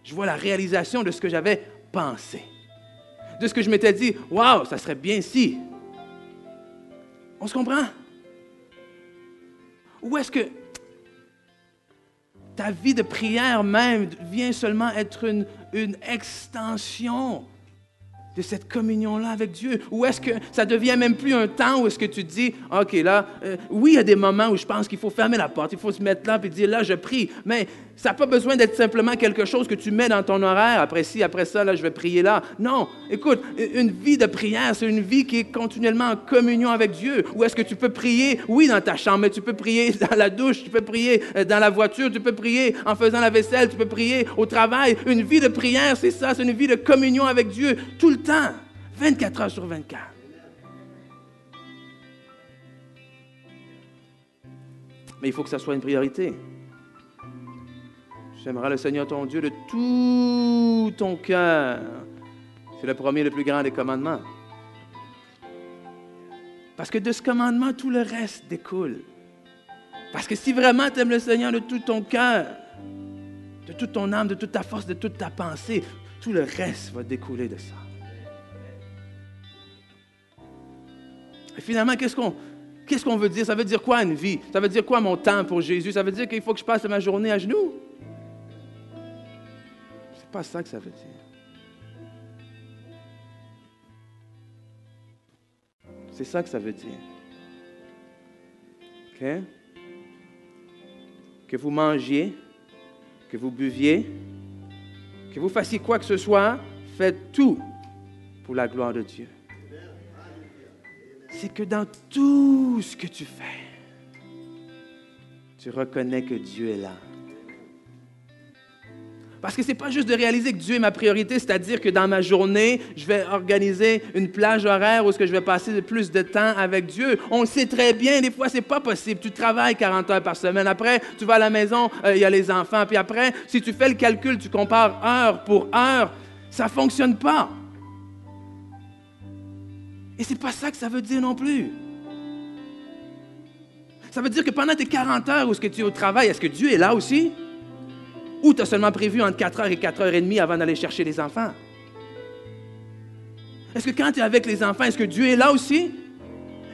je vois la réalisation de ce que j'avais pensé. De ce que je m'étais dit, waouh, ça serait bien si. On se comprend? Ou est-ce que ta vie de prière même vient seulement être une, une extension de cette communion-là avec Dieu? Ou est-ce que ça devient même plus un temps où est-ce que tu dis, OK, là, euh, oui, il y a des moments où je pense qu'il faut fermer la porte, il faut se mettre là et dire, là, je prie, mais ça n'a pas besoin d'être simplement quelque chose que tu mets dans ton horaire, après ci, après ça, là, je vais prier là. Non, écoute, une vie de prière, c'est une vie qui est continuellement en communion avec Dieu. Ou est-ce que tu peux prier, oui, dans ta chambre, mais tu peux prier *laughs* dans la douche, tu peux prier euh, dans la voiture, tu peux prier en faisant la vaisselle, tu peux prier au travail. Une vie de prière, c'est ça, c'est une vie de communion avec Dieu tout le temps, 24 heures sur 24. Mais il faut que ça soit une priorité. J'aimerais le Seigneur ton Dieu de tout ton cœur. C'est le premier, le plus grand des commandements. Parce que de ce commandement, tout le reste découle. Parce que si vraiment tu aimes le Seigneur de tout ton cœur, de toute ton âme, de toute ta force, de toute ta pensée, tout le reste va découler de ça. Finalement, qu'est-ce qu'on veut dire? Ça veut dire quoi une vie? Ça veut dire quoi mon temps pour Jésus? Ça veut dire qu'il faut que je passe ma journée à genoux? C'est pas ça que ça veut dire. C'est ça que ça veut dire. OK? Que vous mangiez, que vous buviez, que vous fassiez quoi que ce soit, faites tout pour la gloire de Dieu c'est que dans tout ce que tu fais, tu reconnais que Dieu est là. Parce que ce n'est pas juste de réaliser que Dieu est ma priorité, c'est-à-dire que dans ma journée, je vais organiser une plage horaire où ce que je vais passer plus de temps avec Dieu. On le sait très bien, des fois, ce n'est pas possible. Tu travailles 40 heures par semaine. Après, tu vas à la maison, euh, il y a les enfants. Puis après, si tu fais le calcul, tu compares heure pour heure, ça ne fonctionne pas. Et ce n'est pas ça que ça veut dire non plus. Ça veut dire que pendant tes 40 heures où ce que tu es au travail, est-ce que Dieu est là aussi? Ou tu as seulement prévu entre 4 heures et 4 heures et demie avant d'aller chercher les enfants? Est-ce que quand tu es avec les enfants, est-ce que Dieu est là aussi?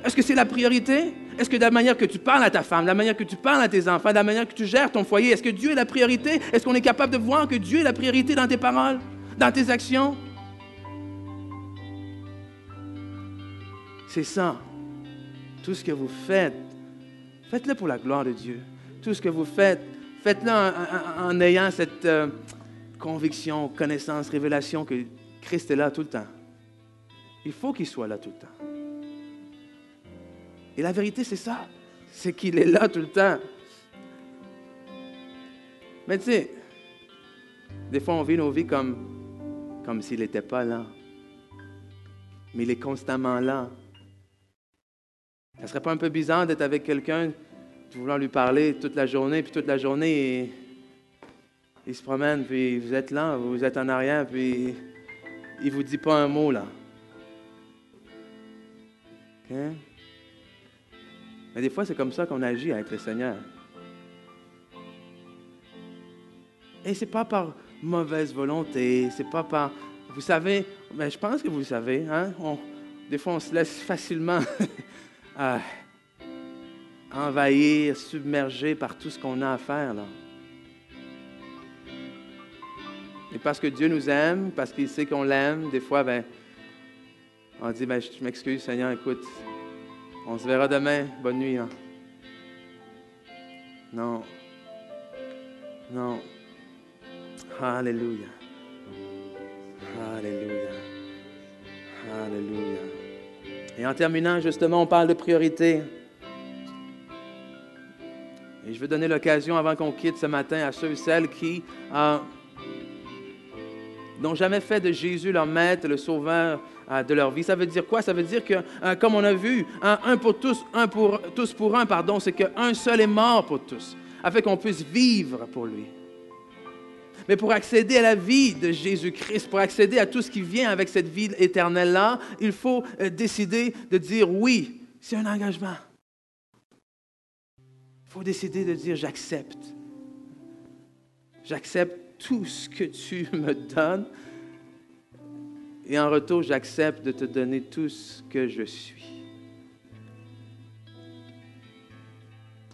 Est-ce que c'est la priorité? Est-ce que de la manière que tu parles à ta femme, de la manière que tu parles à tes enfants, de la manière que tu gères ton foyer, est-ce que Dieu est la priorité? Est-ce qu'on est capable de voir que Dieu est la priorité dans tes paroles, dans tes actions? C'est ça. Tout ce que vous faites, faites-le pour la gloire de Dieu. Tout ce que vous faites, faites-le en, ayant cette euh, conviction, connaissance, révélation que Christ est là tout le temps. Il faut qu'il soit là tout le temps. Et la vérité, c'est ça. C'est qu'il est là tout le temps. Mais tu sais, des fois, on vit nos vies comme, comme s'il n'était pas là. Mais il est constamment là. Ça serait pas un peu bizarre d'être avec quelqu'un, de vouloir lui parler toute la journée, puis toute la journée, il, se promène, puis vous êtes là, vous êtes en arrière, puis il vous dit pas un mot, là. Mais des fois, c'est comme ça qu'on agit avec le Seigneur. Et ce n'est pas par mauvaise volonté, c'est pas par... Vous savez, mais je pense que vous le savez, hein? des fois, on se laisse facilement *laughs* envahir, submerger par tout ce qu'on a à faire. Là. Et parce que Dieu nous aime, parce qu'il sait qu'on l'aime, des fois, ben, on dit, ben, je m'excuse, Seigneur, écoute, on se verra demain. Bonne nuit. Hein. Non. Non. Alléluia. Alléluia. Alléluia. Et en terminant, justement, on parle de priorité. Et je veux donner l'occasion, avant qu'on quitte ce matin, à ceux et celles qui euh, n'ont jamais fait de Jésus leur maître, le sauveur euh, de leur vie. Ça veut dire quoi? Ça veut dire que, euh, comme on a vu, un, pour tous, un pour tous pour un, pardon, c'est qu'un seul est mort pour tous, afin qu'on puisse vivre pour lui. Mais pour accéder à la vie de Jésus-Christ, pour accéder à tout ce qui vient avec cette vie éternelle-là, il faut euh, décider de dire oui. C'est un engagement. Il faut décider de dire j'accepte. J'accepte tout ce que tu *laughs* me donnes. Et en retour, j'accepte de te donner tout ce que je suis.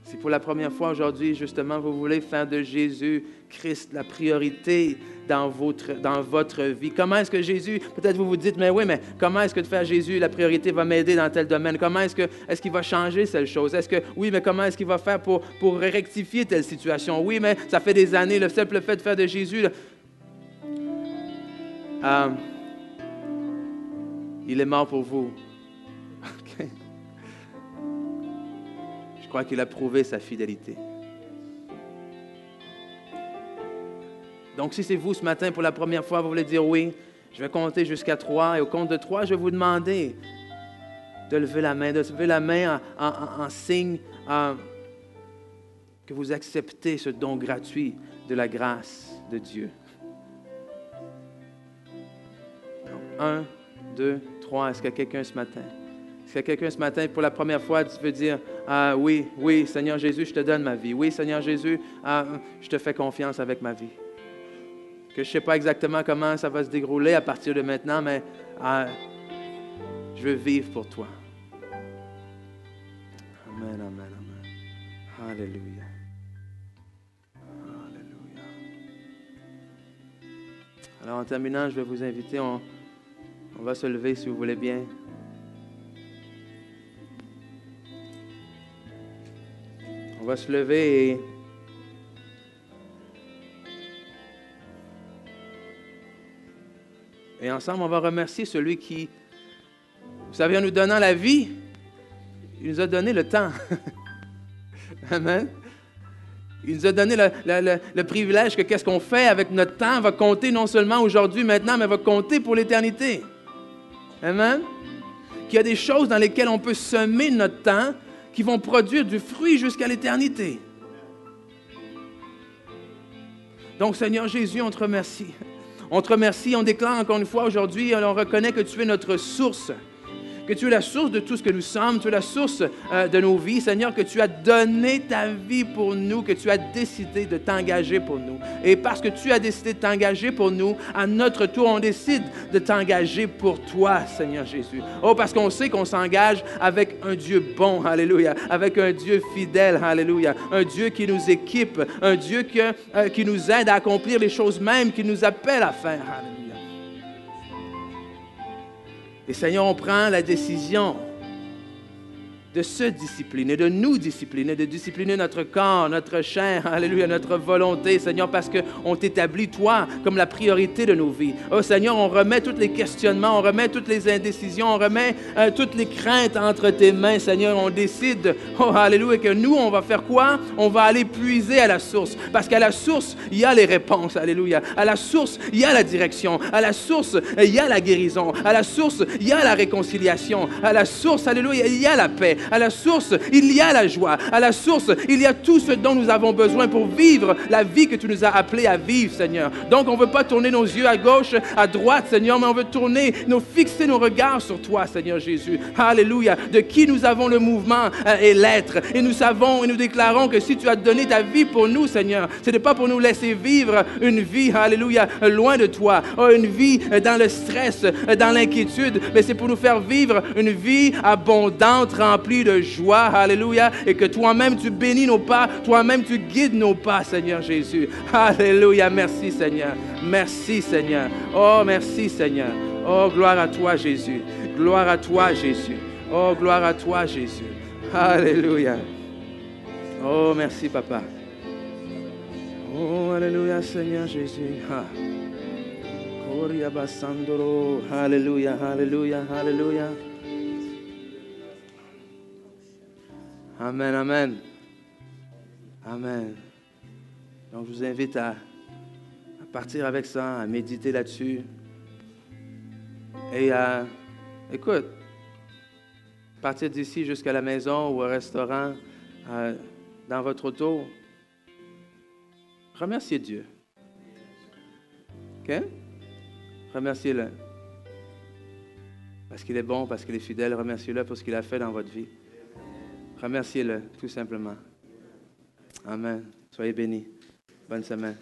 Si pour la première fois aujourd'hui, justement, vous voulez faire de Jésus Christ la priorité dans votre, vie. Comment est-ce que Jésus, peut-être vous vous dites, mais oui, mais comment est-ce que de faire Jésus la priorité va m'aider dans tel domaine? Comment est-ce que est-ce qu'il va changer cette chose? Est-ce que, oui, mais comment est-ce qu'il va faire pour, rectifier telle situation? Oui, mais ça fait des années, le simple fait de faire de Jésus, euh, il est mort pour vous. *laughs* Je crois qu'il a prouvé sa fidélité. Donc, si c'est vous ce matin pour la première fois, vous voulez dire oui, je vais compter jusqu'à trois, et au compte de trois, je vais vous demander de lever la main, de lever la main en, signe que vous acceptez ce don gratuit de la grâce de Dieu. un, deux, trois. Est-ce qu'il y a quelqu'un ce matin? Est-ce qu'il y a quelqu'un ce matin, pour la première fois, tu veux dire, ah, oui, oui, Seigneur Jésus, je te donne ma vie. Oui, Seigneur Jésus, ah, je te fais confiance avec ma vie que je ne sais pas exactement comment ça va se dérouler à partir de maintenant, mais ah, je veux vivre pour toi. Amen, amen, amen. Alléluia. Alléluia. Alors en terminant, je vais vous inviter, on, on va se lever si vous voulez bien. On va se lever et Et ensemble, on va remercier celui qui, vous savez, en nous donnant la vie, il nous a donné le temps. *laughs* Amen. Il nous a donné le, privilège que qu'est-ce qu'on fait avec notre temps va compter non seulement aujourd'hui, maintenant, mais va compter pour l'éternité. Amen. Qu'il y a des choses dans lesquelles on peut semer notre temps qui vont produire du fruit jusqu'à l'éternité. Donc, Seigneur Jésus, on te remercie. On te remercie, on déclare encore une fois aujourd'hui, on reconnaît que tu es notre source que tu es la source de tout ce que nous sommes, tu es la source euh, de nos vies, Seigneur, que tu as donné ta vie pour nous, que tu as décidé de t'engager pour nous. Et parce que tu as décidé de t'engager pour nous, à notre tour, on décide de t'engager pour toi, Seigneur Jésus. Oh, parce qu'on sait qu'on s'engage avec un Dieu bon, alléluia, avec un Dieu fidèle, alléluia, un Dieu qui nous équipe, un Dieu euh, qui nous aide à accomplir les choses mêmes qu'il nous appelle à faire. Et Seigneur, on prend la décision de se discipliner, de nous discipliner, de discipliner notre corps, notre chair, *laughs* alléluia, notre volonté, Seigneur, parce qu'on t'établit, toi, comme la priorité de nos vies. Oh Seigneur, on remet tous les questionnements, on remet toutes les indécisions, on remet euh, toutes les craintes entre tes mains, Seigneur. On décide, oh alléluia, que nous, on va faire quoi? On va aller puiser à la source, parce qu'à la source, il y a les réponses, alléluia. À la source, il y a la direction. À la source, il y a la guérison. À la source, il y a la réconciliation. À la source, alléluia, il y a la paix. À la source, il y a la joie. À la source, il y a tout ce dont nous avons besoin pour vivre la vie que tu nous as appelés à vivre, Seigneur. Donc, on ne veut pas tourner nos yeux à gauche, à droite, Seigneur, mais on veut tourner, nous fixer nos regards sur toi, Seigneur Jésus. Alléluia. De qui nous avons le mouvement euh, et l'être. Et nous savons et nous déclarons que si tu as donné ta vie pour nous, Seigneur, ce n'est pas pour nous laisser vivre une vie, Alléluia, loin de toi. Oh, une vie euh, dans le stress, euh, dans l'inquiétude, mais c'est pour nous faire vivre une vie abondante, remplie de joie. Alléluia. Et que toi-même, tu bénis nos pas, toi-même, tu guides nos pas, Seigneur Jésus. Alléluia. Merci, Seigneur. Merci, Seigneur. Oh, merci, Seigneur. Oh, gloire à toi, Jésus. Gloire à toi, Jésus. Oh, gloire à toi, Jésus. Alléluia. Oh, merci, Papa. Oh, Alléluia, Seigneur Jésus. Ah. Alléluia, Alléluia, Alléluia. Amen, Amen. Amen. Donc, je vous invite à, partir avec ça, à méditer là-dessus. Et à, écoute, partir d'ici jusqu'à la maison ou au restaurant, euh, dans votre auto, remerciez Dieu. OK? Remerciez-le. Parce qu'il est bon, parce qu'il est fidèle. Remerciez-le pour ce qu'il a fait dans votre vie. Remerciez-le, tout simplement. Amen. Soyez bénis. Bonne semaine.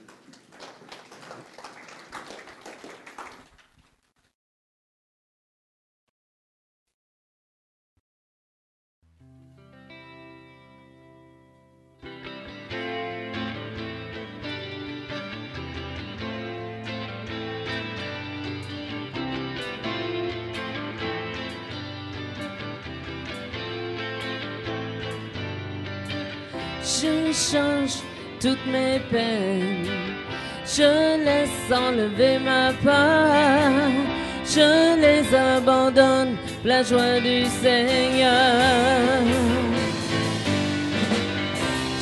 Je laisse enlever ma peur. Je les abandonne, la joie du Seigneur.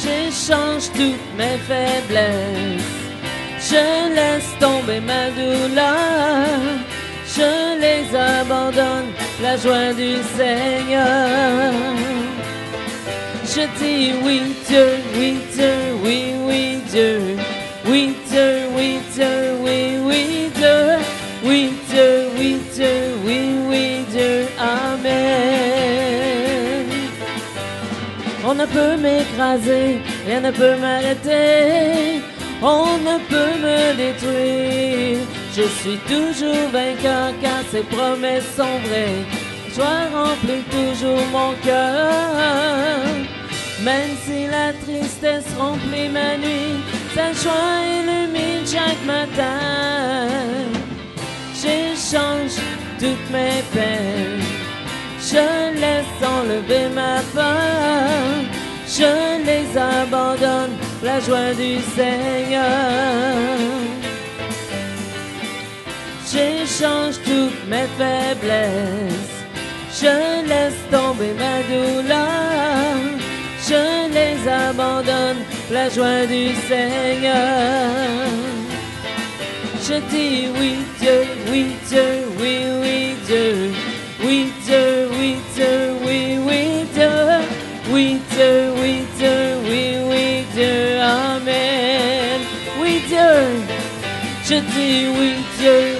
J'échange toutes mes faiblesses. Je laisse tomber ma douleur. Je les abandonne, la joie du Seigneur. Je dis oui Dieu, oui Dieu, oui, oui Oui Dieu, oui Dieu, oui, oui Dieu. Oui Dieu, oui Dieu, oui, oui Dieu. Amen. On ne peut m'écraser, rien ne peut m'arrêter. On ne peut me détruire. Je suis toujours vainqueur car ses promesses sont vraies. Joie remplit toujours mon cœur. Même si la tristesse remplit ma nuit, sa joie illumine chaque matin. J'échange toutes mes peines, je laisse enlever ma peur, je les abandonne, la joie du Seigneur. J'échange toutes mes faiblesses, je laisse tomber ma douleur abandonne, la joie du Seigneur. Je dis oui Dieu, oui Dieu, oui, oui Dieu, oui Dieu, oui Dieu, oui, oui Dieu, oui Dieu, oui Dieu, oui, oui Dieu, Amen. Oui Dieu, je dis oui Dieu,